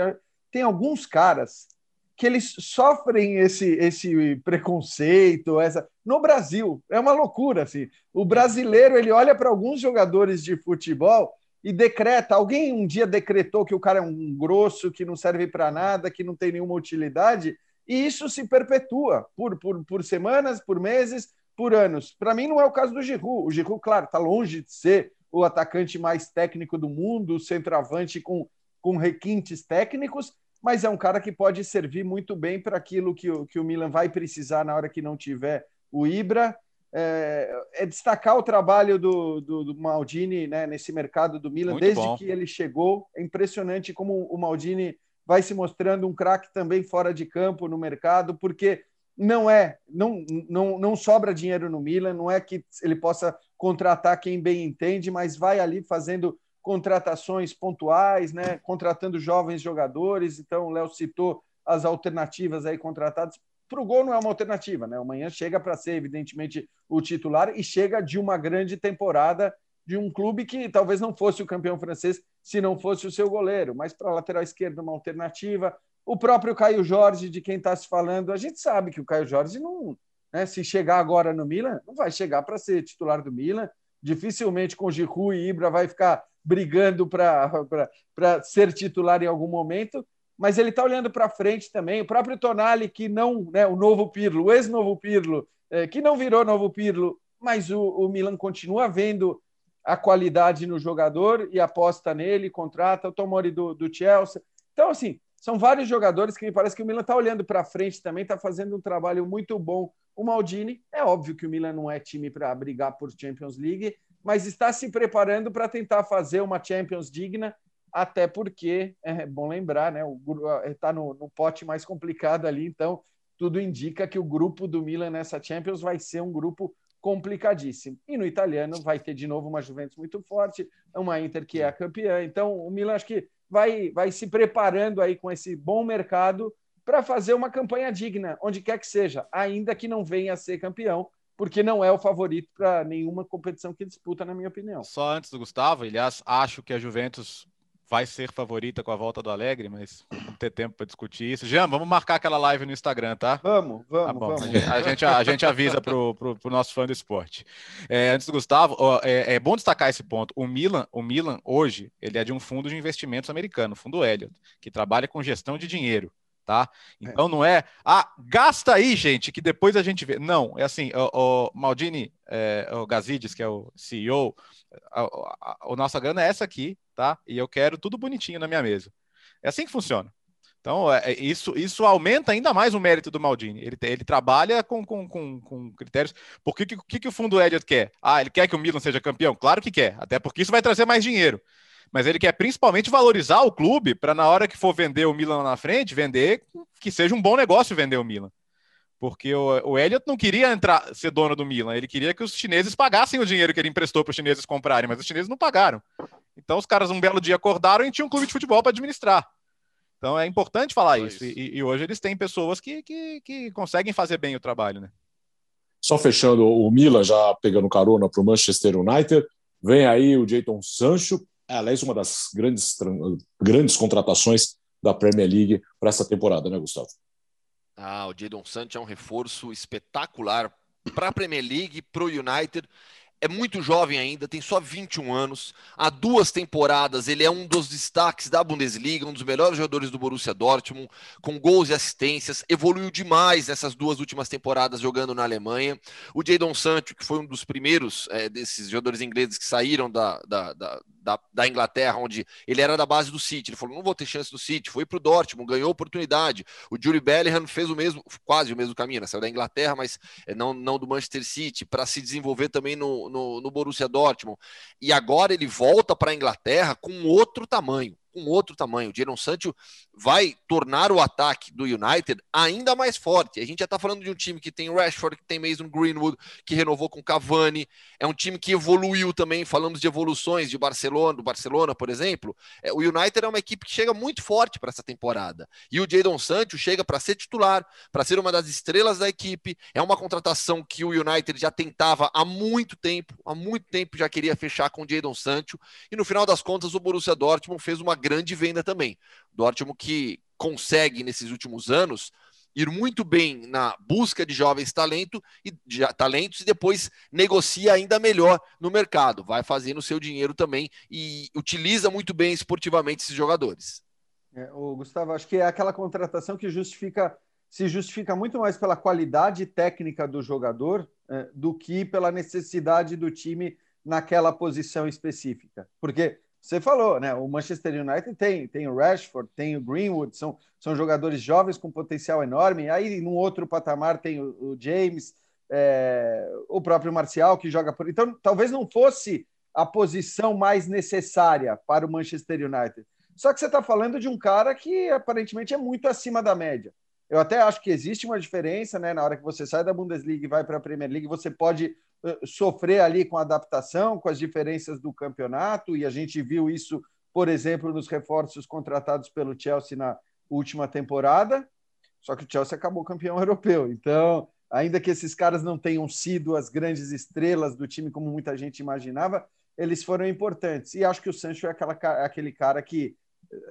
S2: tem alguns caras que eles sofrem esse, esse preconceito, essa no Brasil é uma loucura assim. O brasileiro ele olha para alguns jogadores de futebol e decreta. Alguém um dia decretou que o cara é um grosso, que não serve para nada, que não tem nenhuma utilidade, e isso se perpetua por, por, por semanas, por meses, por anos. Para mim, não é o caso do Giroud. O Giroud, claro, está longe de ser o atacante mais técnico do mundo, o centroavante com, com requintes técnicos, mas é um cara que pode servir muito bem para aquilo que que o Milan vai precisar na hora que não tiver o Ibra é, é destacar o trabalho do, do, do Maldini né, nesse mercado do Milan, Muito desde bom. que ele chegou. É impressionante como o Maldini vai se mostrando um craque também fora de campo no mercado, porque não é, não, não, não sobra dinheiro no Milan, não é que ele possa contratar quem bem entende, mas vai ali fazendo contratações pontuais, né, contratando jovens jogadores. Então, o Léo citou as alternativas aí contratadas para o gol não é uma alternativa, né? O Manhã chega para ser, evidentemente, o titular e chega de uma grande temporada de um clube que talvez não fosse o campeão francês se não fosse o seu goleiro, mas para a lateral esquerda uma alternativa. O próprio Caio Jorge, de quem está se falando, a gente sabe que o Caio Jorge não, né, se chegar agora no Milan, não vai chegar para ser titular do Milan. Dificilmente com Giroud e Ibra vai ficar brigando para ser titular em algum momento mas ele está olhando para frente também. O próprio Tonali, que não, né, o novo Pirlo, o ex-novo Pirlo, é, que não virou novo Pirlo, mas o, o, Milan continua vendo a qualidade no jogador e aposta nele, contrata o Tomori do, do Chelsea. Então, assim, são vários jogadores que me parece que o Milan está olhando para frente também, está fazendo um trabalho muito bom. O Maldini, é óbvio que o Milan não é time para brigar por Champions League, mas está se preparando para tentar fazer uma Champions digna até porque é bom lembrar, né? O está no, no pote mais complicado ali, então tudo indica que o grupo do Milan nessa Champions vai ser um grupo complicadíssimo. E no italiano vai ter de novo uma Juventus muito forte, uma Inter que é a campeã. Então o Milan acho que vai, vai se preparando aí com esse bom mercado para fazer uma campanha digna, onde quer que seja, ainda que não venha a ser campeão, porque não é o favorito para nenhuma competição que disputa, na minha opinião.
S3: Só antes do Gustavo, aliás, acho que a Juventus vai ser favorita com a volta do Alegre, mas vamos ter tempo para discutir isso. Jean, vamos marcar aquela live no Instagram, tá?
S2: Vamos, vamos, tá vamos.
S3: A gente, a gente avisa para o nosso fã do esporte. É, antes do Gustavo, é, é, bom destacar esse ponto. O Milan, o Milan, hoje, ele é de um fundo de investimentos americano, fundo Elliott, que trabalha com gestão de dinheiro. Tá? É. Então não é, ah, gasta aí, gente, que depois a gente vê. Não, é assim, o, o Maldini, é, o Gazidis, que é o CEO, a, a, a, nossa grana é essa aqui, tá? E eu quero tudo bonitinho na minha mesa. É assim que funciona. Então, é, é isso, isso aumenta ainda mais o mérito do Maldini. Ele, ele trabalha com, com, com, com critérios. Por que, que, que o fundo Elliott quer? Ah, ele quer que o Milan seja campeão? Claro que quer, até porque isso vai trazer mais dinheiro mas ele quer principalmente valorizar o clube para na hora que for vender o Milan na frente, vender que seja um bom negócio vender o Milan. Porque o, o Elliot não queria entrar ser dono do Milan, ele queria que os chineses pagassem o dinheiro que ele emprestou para os chineses comprarem, mas os chineses não pagaram. Então os caras um belo dia acordaram e tinham um clube de futebol para administrar. Então é importante falar isso. isso. E, e, hoje eles têm pessoas que, que, que conseguem fazer bem o trabalho, né?
S1: Só fechando o Milan, já pegando carona para o Manchester United, vem aí o Jayton Sancho, é, aliás, uma das grandes, grandes contratações da Premier League para essa temporada, né, Gustavo?
S4: Ah, o Jadon Santos é um reforço espetacular para a Premier League, para o United é muito jovem ainda, tem só 21 anos. Há duas temporadas ele é um dos destaques da Bundesliga, um dos melhores jogadores do Borussia Dortmund, com gols e assistências. Evoluiu demais nessas duas últimas temporadas jogando na Alemanha. O Jadon Sancho, que foi um dos primeiros é, desses jogadores ingleses que saíram da, da, da da, da, Inglaterra, onde ele era da base do City. Ele falou: não vou ter chance do City. Foi para o Dortmund, ganhou oportunidade. O Julie Bellingham fez o mesmo, quase o mesmo caminho, né? saiu da Inglaterra, mas eh, não, não do Manchester City, para se desenvolver também no, no, no Borussia Dortmund. E agora ele volta para a Inglaterra com outro tamanho com outro tamanho. O Jadon Sancho vai tornar o ataque do United ainda mais forte. A gente já está falando de um time que tem Rashford, que tem Mason Greenwood, que renovou com Cavani. É um time que evoluiu também. Falamos de evoluções de Barcelona, do Barcelona, por exemplo. É, o United é uma equipe que chega muito forte para essa temporada. E o Jadon Sancho chega para ser titular, para ser uma das estrelas da equipe. É uma contratação que o United já tentava há muito tempo, há muito tempo já queria fechar com o Jadon Sancho. E no final das contas, o Borussia Dortmund fez uma grande venda também. Dortmund que consegue, nesses últimos anos, ir muito bem na busca de jovens talento e, de, talentos e depois negocia ainda melhor no mercado, vai fazendo o seu dinheiro também e utiliza muito bem esportivamente esses jogadores.
S2: É, o Gustavo, acho que é aquela contratação que justifica se justifica muito mais pela qualidade técnica do jogador é, do que pela necessidade do time naquela posição específica. Porque você falou, né? O Manchester United tem, tem o Rashford, tem o Greenwood, são, são jogadores jovens com potencial enorme. Aí, num outro patamar, tem o, o James, é, o próprio Marcial, que joga por. Então, talvez não fosse a posição mais necessária para o Manchester United. Só que você está falando de um cara que aparentemente é muito acima da média. Eu até acho que existe uma diferença, né? Na hora que você sai da Bundesliga e vai para a Premier League, você pode sofrer ali com a adaptação, com as diferenças do campeonato, e a gente viu isso, por exemplo, nos reforços contratados pelo Chelsea na última temporada. Só que o Chelsea acabou campeão europeu. Então, ainda que esses caras não tenham sido as grandes estrelas do time como muita gente imaginava, eles foram importantes. E acho que o Sancho é aquela, aquele cara que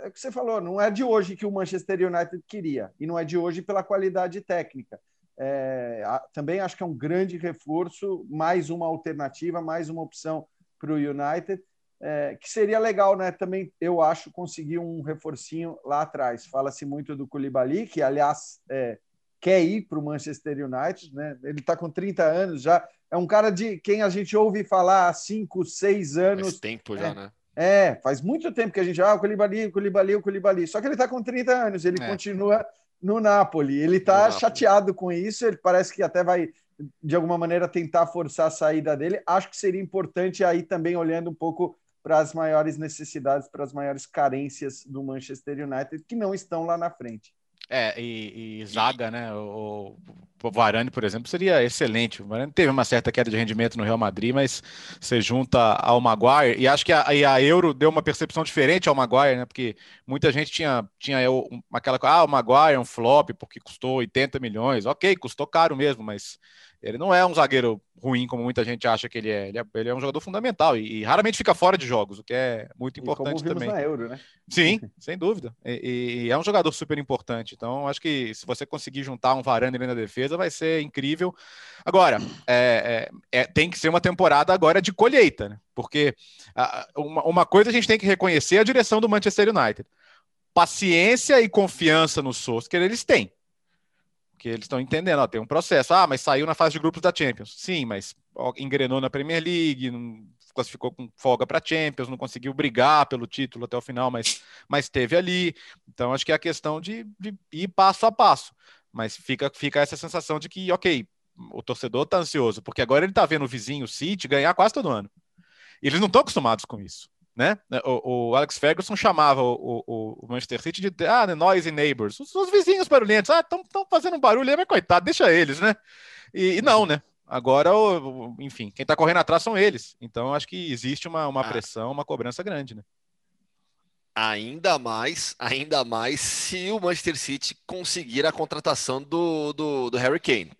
S2: é o que você falou, não é de hoje que o Manchester United queria, e não é de hoje pela qualidade técnica. É, também acho que é um grande reforço, mais uma alternativa, mais uma opção para o United, é, que seria legal, né? Também eu acho conseguir um reforcinho lá atrás. Fala-se muito do Koulibaly, que aliás é, quer ir para o Manchester United, né? Ele está com 30 anos já. É um cara de quem a gente ouve falar há 5, 6 anos. Faz
S4: tempo já, é, né?
S2: É, faz muito tempo que a gente. Ah, o Colibali, o Colibali, o Colibali. Só que ele está com 30 anos, ele é. continua no Napoli. Ele está chateado com isso, ele parece que até vai, de alguma maneira, tentar forçar a saída dele. Acho que seria importante aí também olhando um pouco para as maiores necessidades, para as maiores carências do Manchester United, que não estão lá na frente.
S3: É, e, e zaga, né? O, Varane, por exemplo, seria excelente. O Varane teve uma certa queda de rendimento no Real Madrid, mas você junta ao Maguire, e acho que a, a Euro deu uma percepção diferente ao Maguire, né? Porque muita gente tinha, tinha aquela coisa, ah, o Maguire é um flop porque custou 80 milhões. Ok, custou caro mesmo, mas ele não é um zagueiro ruim como muita gente acha que ele é. Ele é, ele é um jogador fundamental e, e, raramente fica fora de jogos, o que é muito importante também.
S2: Euro, né?
S3: Sim, sem dúvida. E, e, é um jogador super importante. Então, acho que se você conseguir juntar um Varane ali na defesa, vai ser incrível. Agora, é, é, é tem que ser uma temporada agora de colheita, né? Porque a, uma, uma coisa a gente tem que reconhecer é a direção do Manchester United. Paciência e confiança no Solskjaer eles têm porque eles estão entendendo, ó, tem um processo. Ah, mas saiu na fase de grupos da Champions. Sim, mas ó, engrenou na Premier League, não classificou com folga para Champions, não conseguiu brigar pelo título até o final, mas, mas teve ali. Então, acho que é a questão de, de ir passo a passo. Mas fica, fica essa sensação de que, ok, o torcedor está ansioso, porque agora ele está vendo o vizinho City ganhar quase todo ano. E eles não estão acostumados com isso né? O, o, Alex Ferguson chamava o, o, o, Manchester City de ah, noisy neighbors, os, os vizinhos barulhentos, ah, estão fazendo barulho mas coitado, deixa eles, né? E, e não, né? Agora, enfim, quem está correndo atrás são eles. Então, acho que existe uma, uma ah. pressão, uma cobrança grande, né?
S4: Ainda mais, ainda mais se o Manchester City conseguir a contratação do, do, do Harry Kane.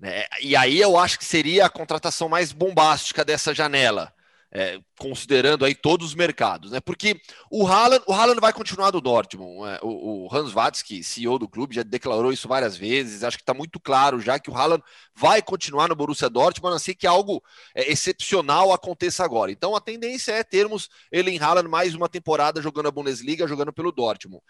S4: Né? E aí eu acho que seria a contratação mais bombástica dessa janela é, considerando aí todos os mercados, né? Porque o Haaland, o Haaland vai continuar do Dortmund. É, o, o, Hans Watzke, CEO do clube, já declarou isso várias vezes. Acho que está muito claro já que o Haaland vai continuar no Borussia Dortmund, a não ser que algo é, excepcional aconteça agora. Então a tendência é termos ele em Haaland mais uma temporada jogando a Bundesliga, jogando pelo Dortmund.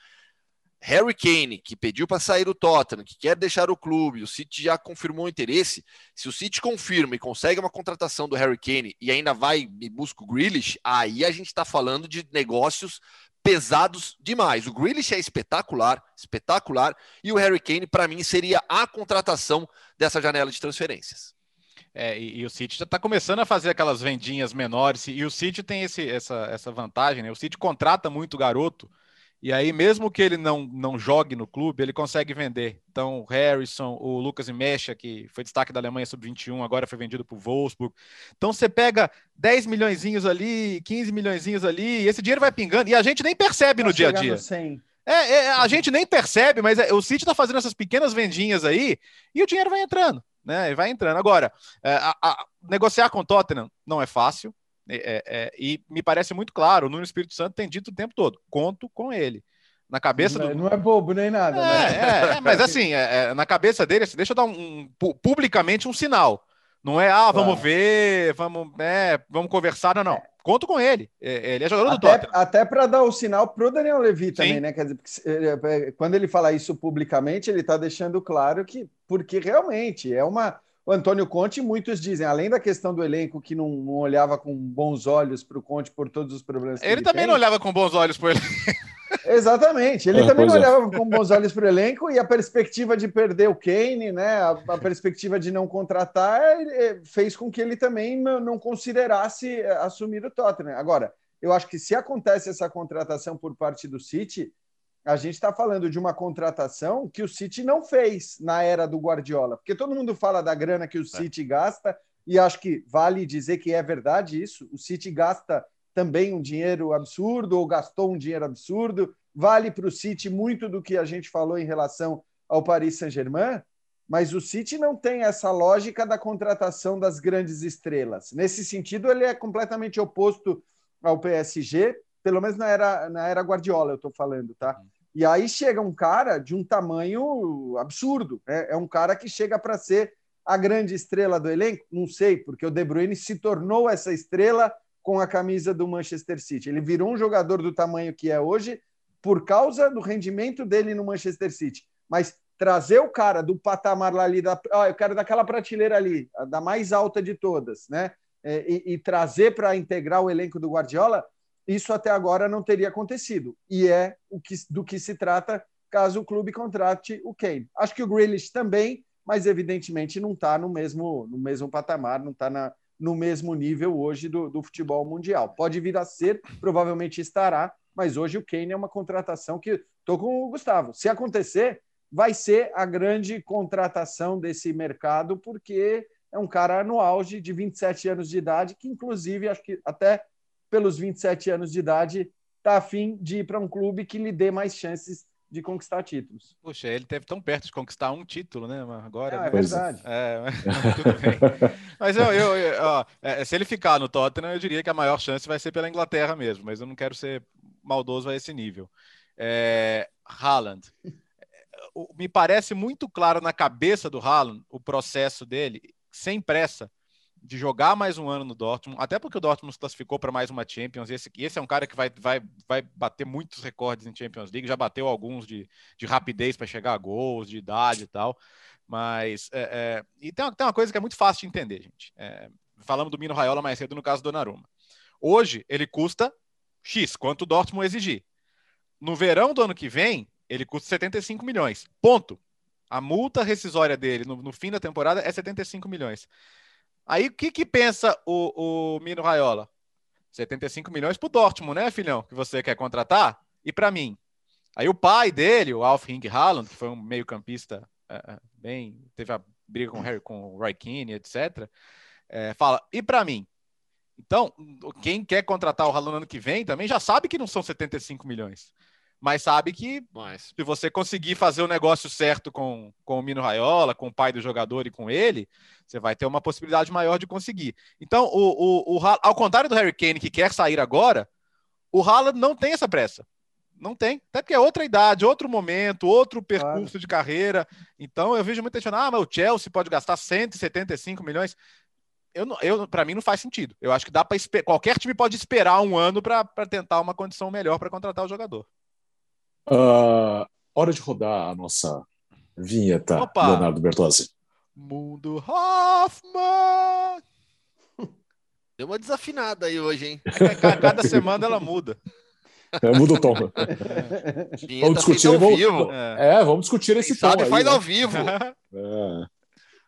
S4: Harry Kane, que pediu para sair do Tottenham, que quer deixar o clube, o City já confirmou o interesse. Se o City confirma e consegue uma contratação do Harry Kane e ainda vai e busca o Grealish, aí a gente está falando de negócios pesados demais. O Grealish é espetacular, espetacular, e o Harry Kane, para mim, seria a contratação dessa janela de transferências.
S3: É, e, e, o City já está começando a fazer aquelas vendinhas menores, e o City tem esse, essa, essa vantagem, né? O City contrata muito garoto e aí, mesmo que ele não, não jogue no clube, ele consegue vender. Então, o Harrison, o Lucas Mecha, que foi destaque da Alemanha sub-21, agora foi vendido para o Wolfsburg. Então, você pega 10 milhões ali, 15 milhões ali, e esse dinheiro vai pingando, e a gente nem percebe no dia a dia. É, é, a gente nem percebe, mas é, o City está fazendo essas pequenas vendinhas aí, e o dinheiro vai entrando, né? Vai entrando. Agora, é, a, a, negociar com o Tottenham não é fácil. É, é, é, e me parece muito claro, o Nuno Espírito Santo tem dito o tempo todo: conto com ele. Na cabeça
S2: não,
S3: do.
S2: Não é bobo nem nada.
S3: É,
S2: né?
S3: é, mas assim, na cabeça dele, assim, deixa eu dar um, um, publicamente um sinal. Não é, ah, vamos claro. ver, vamos, é, vamos conversar, não, não. Conto com ele. Ele é jogador
S2: até,
S3: do Tottenham.
S2: Até para dar o sinal pro Daniel Levy também, Sim. né? Quer dizer, quando ele fala isso publicamente, ele está deixando claro que, porque realmente é uma o Antônio Conte, muitos dizem, além da questão do elenco que não, não olhava com bons olhos para o Conte por todos os problemas que
S3: ele,
S2: ele
S3: também
S2: tem.
S3: não olhava com bons olhos para ele.
S2: Exatamente, ele é, também não é. olhava com bons olhos para o elenco e a perspectiva de perder o Kane, né, a, a perspectiva de não contratar, é, fez com que ele também não, considerasse é, assumir o Tottenham. Agora, eu acho que se acontece essa contratação por parte do City, a gente está falando de uma contratação que o City não fez na era do Guardiola, porque todo mundo fala da grana que o é. City é. gasta, e acho que vale dizer que é verdade isso. O City gasta também um dinheiro absurdo, ou gastou um dinheiro absurdo. Vale para o City muito do que a gente falou em relação ao Paris Saint-Germain, mas o City não tem essa lógica da contratação das grandes estrelas. Nesse sentido, ele é completamente oposto ao PSG, pelo menos na era, na era Guardiola, eu estou falando, tá? E aí chega um cara de um tamanho absurdo. Né? É um cara que chega para ser a grande estrela do elenco? Não sei, porque o De Bruyne se tornou essa estrela com a camisa do Manchester City. Ele virou um jogador do tamanho que é hoje por causa do rendimento dele no Manchester City. Mas trazer o cara do patamar lá ali, da, ah, eu quero daquela prateleira ali, da mais alta de todas, né? É, e, e trazer para integrar o elenco do Guardiola, isso até agora não teria acontecido. E é o que, do que se trata caso o clube contrate o Kane. Acho que o Grealish também, mas evidentemente não está no mesmo, no mesmo patamar, não está no mesmo nível hoje do, do futebol mundial. Pode vir a ser, provavelmente estará, mas hoje o Kane é uma contratação que estou com o Gustavo. Se acontecer, vai ser a grande contratação desse mercado, porque é um cara no auge de 27 anos de idade, que inclusive acho que até pelos 27 anos de idade, está afim de ir para um clube que lhe dê mais chances de conquistar títulos.
S3: Puxa, ele teve tão perto de conquistar um título, né? Agora.
S2: Ah, é verdade.
S3: É, mas, tudo bem. mas eu, eu, eu ó, é, se ele ficar no Tottenham, eu diria que a maior chance vai ser pela Inglaterra mesmo, mas eu não quero ser maldoso a esse nível. É, Haaland. Me parece muito claro na cabeça do Haaland o processo dele, sem pressa, de jogar mais um ano no Dortmund, até porque o Dortmund se classificou para mais uma Champions, e esse, esse é um cara que vai, vai, vai bater muitos recordes em Champions League, já bateu alguns de, de rapidez para chegar a gols, de idade e tal, mas é, é, e tem uma, tem uma coisa que é muito fácil de entender, gente. É, falamos do Mino Raiola mais cedo no caso do Donnarumma. Hoje ele custa X, quanto o Dortmund exigir. No verão do ano que vem, ele custa 75 milhões. Ponto. A multa rescisória dele no, no fim da temporada é 75 milhões. Aí o que, que pensa o, o Mino Raiola? 75 milhões para o Dortmund, né, filhão? Que você quer contratar? E para mim? Aí o pai dele, o Alf Ring Haaland, que foi um meio-campista é, bem. teve a briga com o Harry, com o Roy Keane, etc. É, fala, e para mim? Então, quem quer contratar o Haaland ano que vem também já sabe que não são 75 milhões. Mas sabe que mas... se você conseguir fazer o negócio certo com, com o Mino Raiola, com o pai do jogador e com ele, você vai ter uma possibilidade maior de conseguir. Então, o, o, o, ao contrário do Harry Kane, que quer sair agora, o Haaland não tem essa pressa. Não tem. Até porque é outra idade, outro momento, outro percurso claro. de carreira. Então, eu vejo muita gente falando, ah, mas o Chelsea pode gastar 175 milhões eu, eu para mim não faz sentido. Eu acho que dá para qualquer time pode esperar um ano para tentar uma condição melhor para contratar o jogador.
S1: Uh, hora de rodar a nossa vinheta, Opa. Leonardo Bertozzi.
S3: Mundo Hoffman!
S4: Deu uma desafinada aí hoje, hein?
S3: É, cada semana ela muda.
S1: É, muda o tom. É. Vamos discutir ao vamos, vivo. É. é. vamos discutir esse Quem tom. Sabe,
S4: aí, faz né? ao vivo. É.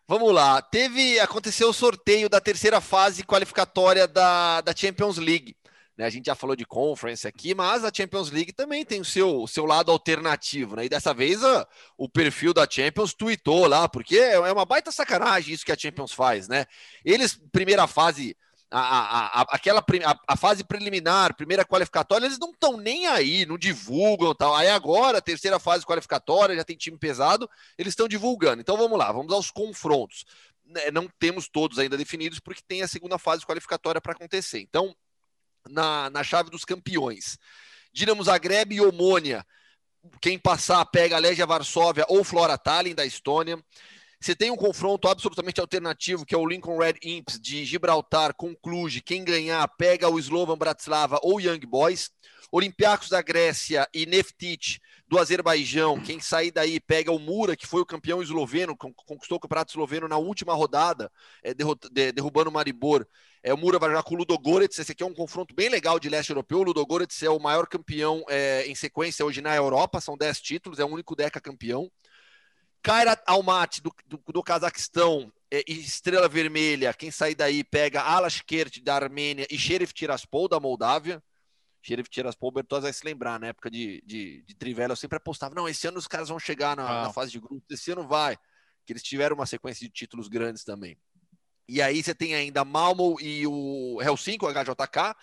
S4: Vamos lá. Teve. Aconteceu o sorteio da terceira fase qualificatória da, da Champions League. Né, a gente já falou de conference aqui, mas a Champions League também tem o seu, o seu lado alternativo, né? E dessa vez a, o perfil da Champions tweetou lá, porque é, é uma baita sacanagem isso que a Champions faz, né? Eles, primeira fase, a, a, a, aquela a, a, fase preliminar, primeira qualificatória, eles não estão nem aí, não divulgam tal. Aí agora, terceira fase qualificatória, já tem time pesado, eles estão divulgando. Então vamos lá, vamos aos confrontos. Né, não temos todos ainda definidos, porque tem a segunda fase qualificatória para acontecer. Então, na, na chave dos campeões. Dinamo Zagreb e Omônia. Quem passar pega a Legia Varsóvia ou Flora Tallinn da Estônia. Você tem um confronto absolutamente alternativo, que é o Lincoln Red Imps de Gibraltar com Cluj. Quem ganhar pega o Slovan Bratislava ou Young Boys. Olympiacos da Grécia e Neftic do Azerbaijão. Quem sair daí pega o Mura, que foi o campeão esloveno, conquistou o campeonato esloveno na última rodada, é, derrubando o Maribor. É, o Mura vai jogar com o Ludogorets. Esse aqui é um confronto bem legal de leste europeu. O Ludogorets é o maior campeão é, em sequência hoje na Europa, são 10 títulos, é o único Deca campeão. Kairat Almaty, do, do, do Cazaquistão, é, Estrela Vermelha. Quem sair daí pega Alashkert, da Armênia, e Sheriff Tiraspol, da Moldávia. Sheriff Tiraspol, o Bertozzi vai se lembrar, na época de, de, de Trivela, eu sempre apostava, não, esse ano os caras vão chegar na, ah. na fase de grupos, esse ano vai. Que eles tiveram uma sequência de títulos grandes também. E aí você tem ainda Malmo e o Helsinki, o HJK.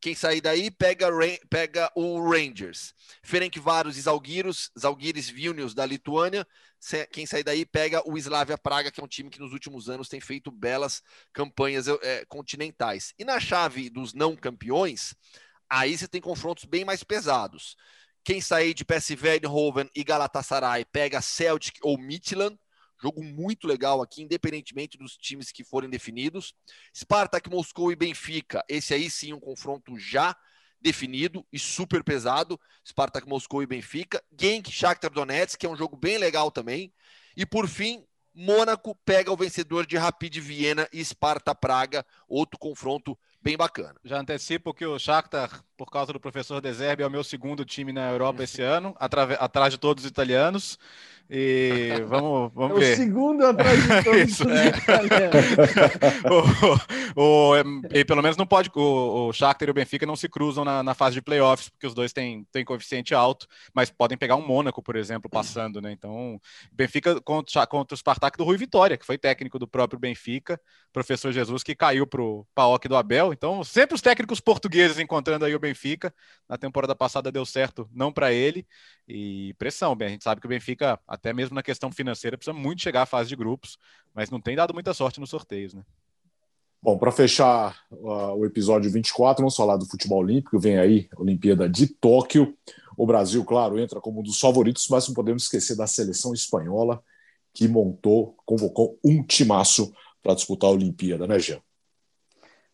S4: Quem sair daí pega, pega o Rangers. Ferencváros e Zalgiris, Zalgiris Vilnius da Lituânia. Quem sair daí pega o Slavia Praga, que é um time que nos últimos anos tem feito belas campanhas é, continentais. E na chave dos não campeões, aí você tem confrontos bem mais pesados. Quem sair de PSV Eindhoven e Galatasaray pega Celtic ou Midland. Jogo muito legal aqui, independentemente dos times que forem definidos. Spartak, Moscou e Benfica. Esse aí sim, um confronto já definido e super pesado. Spartak, Moscou e Benfica. Genk, Shakhtar Donetsk, que é um jogo bem legal também. E por fim, Mônaco pega o vencedor de Rapid Viena e Sparta Praga. Outro confronto bem bacana.
S3: Já antecipo que o Shakhtar, por causa do professor Deserbe, é o meu segundo time na Europa esse ano, atrás de todos os italianos. E vamos, vamos é ver.
S2: O segundo atrás de todos é.
S3: o, o, e pelo menos não pode. O, o Shakhtar e o Benfica não se cruzam na, na fase de playoffs, porque os dois têm, têm coeficiente alto, mas podem pegar um Mônaco, por exemplo, passando, né? Então, Benfica contra, contra o Spartak do Rui Vitória, que foi técnico do próprio Benfica, professor Jesus, que caiu para o PAOC do Abel. Então, sempre os técnicos portugueses encontrando aí o Benfica. Na temporada passada deu certo, não para ele. E pressão, bem, a gente sabe que o Benfica até mesmo na questão financeira, precisa muito chegar à fase de grupos, mas não tem dado muita sorte nos sorteios, né?
S1: Bom, para fechar uh, o episódio 24, vamos falar do futebol olímpico. Vem aí a Olimpíada de Tóquio. O Brasil, claro, entra como um dos favoritos, mas não podemos esquecer da seleção espanhola que montou, convocou um timaço para disputar a Olimpíada, né, Jean?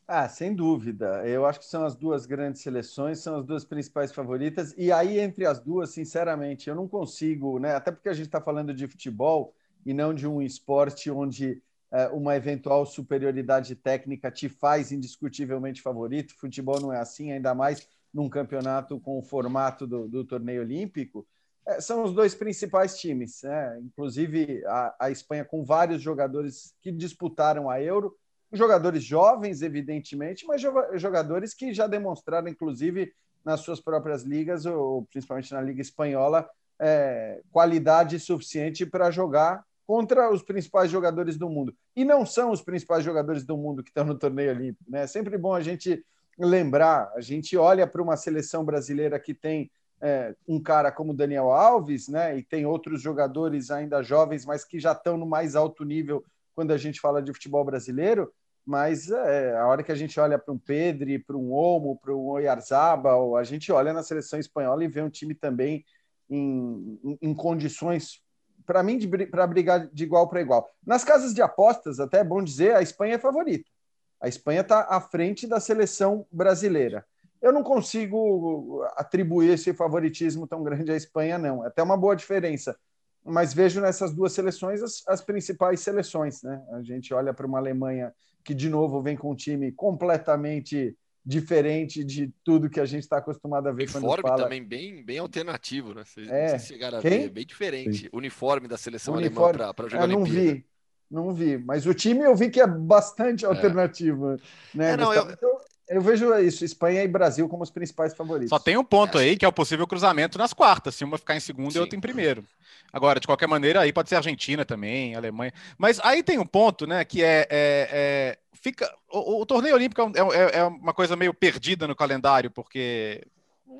S2: Ah, sem dúvida. Eu acho que são as duas grandes seleções, são as duas principais favoritas. E aí, entre as duas, sinceramente, eu não consigo, né? Até porque a gente está falando de futebol e não de um esporte onde é, uma eventual superioridade técnica te faz indiscutivelmente favorito. Futebol não é assim, ainda mais num campeonato com o formato do, do torneio olímpico. É, são os dois principais times, né? Inclusive a, a Espanha com vários jogadores que disputaram a Euro jogadores jovens, evidentemente, mas jogadores que já demonstraram, inclusive, nas suas próprias ligas, ou principalmente na Liga Espanhola, é, qualidade suficiente para jogar contra os principais jogadores do mundo. E não são os principais jogadores do mundo que estão no torneio olímpico. Né? É sempre bom a gente lembrar, a gente olha para uma seleção brasileira que tem é, um cara como Daniel Alves, né? E tem outros jogadores ainda jovens, mas que já estão no mais alto nível quando a gente fala de futebol brasileiro. Mas é, a hora que a gente olha para um Pedri, para um Olmo, para um Oyarzabal, a gente olha na seleção espanhola e vê um time também em, em, em condições, para mim, para brigar de igual para igual. Nas casas de apostas, até é bom dizer, a Espanha é favorita. A Espanha está à frente da seleção brasileira. Eu não consigo atribuir esse favoritismo tão grande à Espanha, não. É até uma boa diferença. Mas vejo nessas duas seleções as, as principais seleções. Né? A gente olha para uma Alemanha que, de novo, vem com um time completamente diferente de tudo que a gente está acostumado a ver
S4: uniforme
S2: quando fala.
S4: também bem, bem alternativo, né? Vocês
S2: é.
S4: chegaram a
S2: Quem?
S4: ver, bem diferente.
S2: Sim.
S4: Uniforme da seleção
S2: Uniforme.
S4: alemã para jogar
S2: Eu não
S4: Olimpíada.
S2: vi, não vi. Mas o time eu vi que é bastante alternativo. Né,
S4: É, não,
S2: Gustavo? Então, eu vejo isso, Espanha e Brasil como os principais favoritos.
S3: Só tem um ponto aí, que é o possível cruzamento nas quartas, se uma ficar em segundo
S4: Sim.
S3: e outra em primeiro. Agora, de qualquer maneira, aí pode ser Argentina também, Alemanha. Mas aí tem um ponto, né, que é. é- é- fica, o, o torneio olímpico é, é- é uma coisa meio perdida no calendário, porque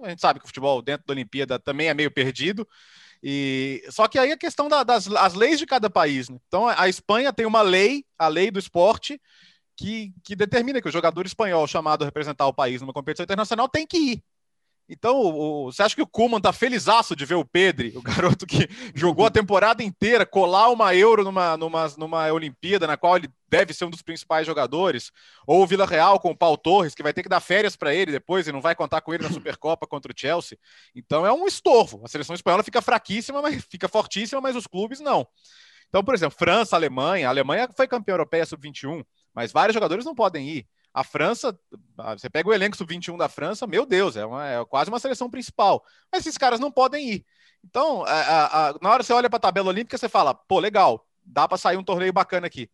S3: a gente sabe que o futebol dentro da Olimpíada também é meio perdido. E só que aí a questão da- das as leis de cada país. né? Então a Espanha tem uma lei, a lei do esporte, que, que determina que o jogador espanhol chamado a representar o país numa competição internacional tem que ir. Então, o- você acha que o Kuman tá felizaço de ver o Pedri, o garoto que jogou a temporada inteira, colar uma Euro numa, numa, numa Olimpíada, na qual ele deve ser um dos principais jogadores? Ou o Vila Real com o Paulo Torres, que vai ter que dar férias para ele depois e não vai contar com ele na Supercopa contra o Chelsea? Então, é um estorvo. A seleção espanhola fica fraquíssima, mas fica fortíssima, mas os clubes não. Então, por exemplo, França, Alemanha. A Alemanha foi campeã europeia sub-21, mas vários jogadores não podem ir. A França, ah, você pega o elenco sub-21 da França, meu Deus, é, uma- é quase uma seleção principal. Mas esses caras não podem ir. Então, a- a- na hora que você olha para a tabela olímpica, você fala, pô, legal, dá para sair um torneio bacana aqui.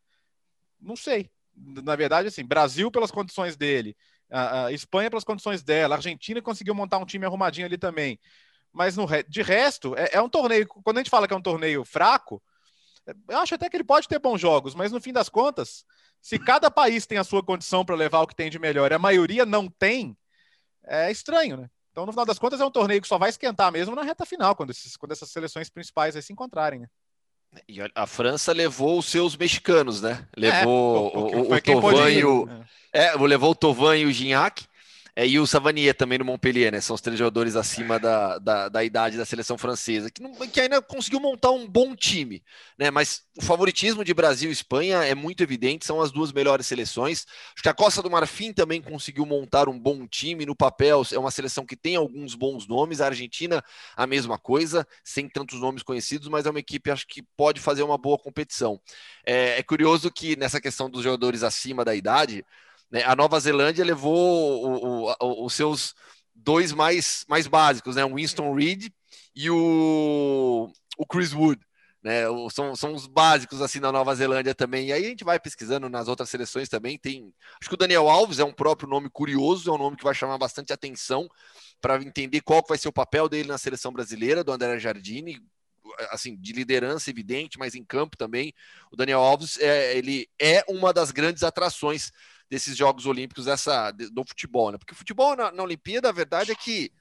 S3: Não sei. Na verdade, assim, Brasil pelas condições dele, a, Espanha pelas condições dela, a Argentina conseguiu montar um time arrumadinho ali também. Mas no, de resto, é, é um torneio. Quando a gente fala que é um torneio fraco, eu acho até que ele pode ter bons jogos, mas no fim das contas, se cada país tem a sua condição para levar o que tem de melhor e a maioria não tem, é estranho, né? Então, no final das contas, é um torneio que só vai esquentar mesmo na reta final, quando, esses, quando essas seleções principais aí se encontrarem, né?
S4: E a- França levou os seus mexicanos, né? Levou
S3: É,
S4: o, o, o
S3: pôde
S4: Tovan e o,
S3: né?
S4: É, levou o Tovan e o Gignac. É, e o Savanier também no Montpellier, né? São os três jogadores acima da, da, da idade da seleção francesa, que, não- que ainda conseguiu montar um bom time, né? Mas o favoritismo de Brasil e Espanha é muito evidente, são as duas melhores seleções. Acho que a Costa do Marfim também conseguiu montar um bom time no papel, é uma seleção que tem alguns bons nomes. A Argentina, a mesma coisa, sem tantos nomes conhecidos, mas é uma equipe acho que pode fazer uma boa competição. É, é curioso que nessa questão dos jogadores acima da idade, né, a Nova Zelândia levou o- o- os seus dois mais, mais básicos, né? O Winston Reed e o, o Chris Wood. Né, são, são os básicos assim na Nova Zelândia também. E aí a gente vai pesquisando nas outras seleções também. Tem, acho que o Daniel Alves é um próprio nome curioso, é um nome que vai chamar bastante atenção para entender qual vai ser o papel dele na seleção brasileira, do André Jardine, assim, de liderança evidente, mas em campo também. O Daniel Alves é, ele é uma das grandes atrações desses Jogos Olímpicos dessa, de- do futebol, né? Porque o futebol na, na Olimpíada, a verdade é que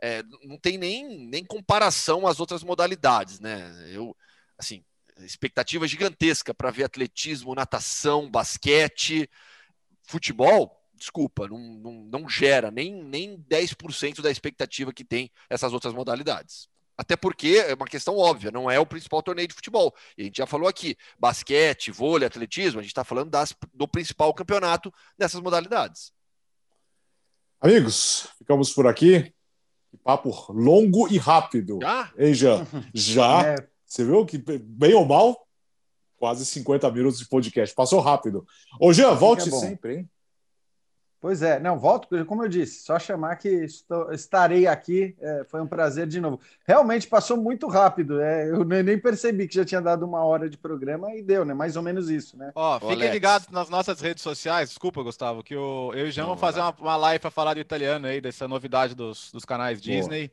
S4: é, não tem nem, nem comparação às outras modalidades, né? Eu, assim, expectativa gigantesca para ver atletismo, natação, basquete, futebol. Desculpa, não, não, não gera nem, nem 10% da expectativa que tem essas outras modalidades. Até porque é uma questão óbvia, não é o principal torneio de futebol. E a gente já falou aqui: basquete, vôlei, atletismo, a gente está falando das, do principal campeonato dessas modalidades.
S1: Amigos, ficamos por aqui. Papo longo e rápido.
S4: Já?
S1: Hein, Jean? Já?
S2: É,
S1: Você viu que, bem ou mal, quase 50 minutos de podcast. Passou rápido. Ô, Jean, volte
S2: é
S1: sempre, hein?
S2: Pois é, não, volto, como eu disse, só chamar que estou- estarei aqui, é, foi um prazer de novo. Realmente passou muito rápido, é, eu nem percebi que já tinha dado uma hora de programa e deu, né? Mais ou menos isso, né?
S3: Ó, fiquem ligados nas nossas redes sociais. Desculpa, Gustavo, que o, eu e o Jean vamos fazer uma, uma live para falar do italiano aí, dessa novidade dos, dos canais
S1: Boa.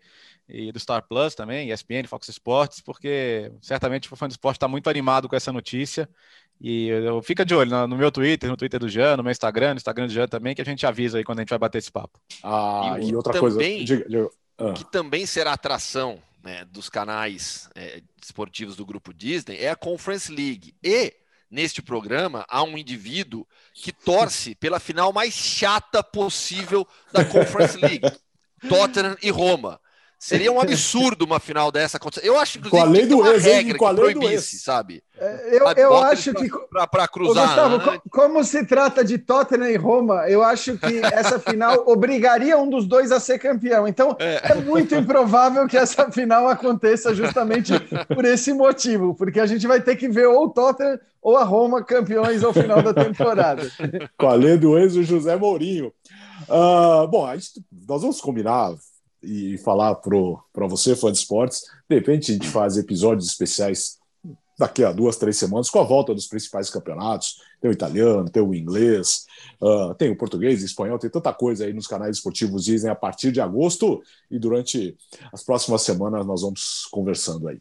S3: E do Star Plus também, ESPN, Fox Sports, porque certamente o fã do esporte está muito animado com essa notícia. E eu, fica de olho no, no meu Twitter, no Twitter do Jean, no meu Instagram, no Instagram do Jean também, que a gente avisa aí quando a gente vai bater esse papo.
S1: Ah,
S4: E
S1: e, outra
S4: também-
S1: coisa. Diga, diga.
S4: ah. que também será atração né, dos canais é, esportivos do grupo Disney, é a Conference League. E neste programa há um indivíduo que torce pela final mais chata possível da Conference League. Tottenham e Roma. Seria um absurdo uma final dessa acontecer. Eu acho que
S1: com a lei do
S4: uma
S1: ex,
S4: regra
S1: com a
S4: que
S1: lei
S4: proibisse,
S1: do
S4: sabe?
S2: Eu, eu acho que
S4: para cruzar.
S2: Ô, Gustavo, né? como se trata de Tottenham e Roma, eu acho que essa final obrigaria um dos dois a ser campeão. Então é. é muito improvável que essa final aconteça justamente por esse motivo, porque a gente vai ter que ver ou o Tottenham ou a Roma campeões ao final da temporada.
S1: Com a lei do ex, o José Mourinho. Uh, bom, a gente, nós vamos combinar e falar para você, fã de esportes. De repente, a gente faz episódios especiais daqui a duas, três semanas, com a volta dos principais campeonatos. Tem o italiano, tem o inglês, uh, tem o português, espanhol, tem tanta coisa aí nos canais esportivos Disney a partir de agosto e durante as próximas semanas nós vamos conversando aí.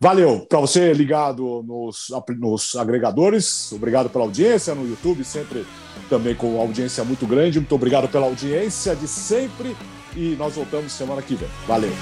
S1: Valeu para você ligado nos, nos agregadores, obrigado pela audiência no YouTube, sempre também com audiência muito grande. Muito obrigado pela audiência de sempre e nós voltamos semana que vem. Valeu!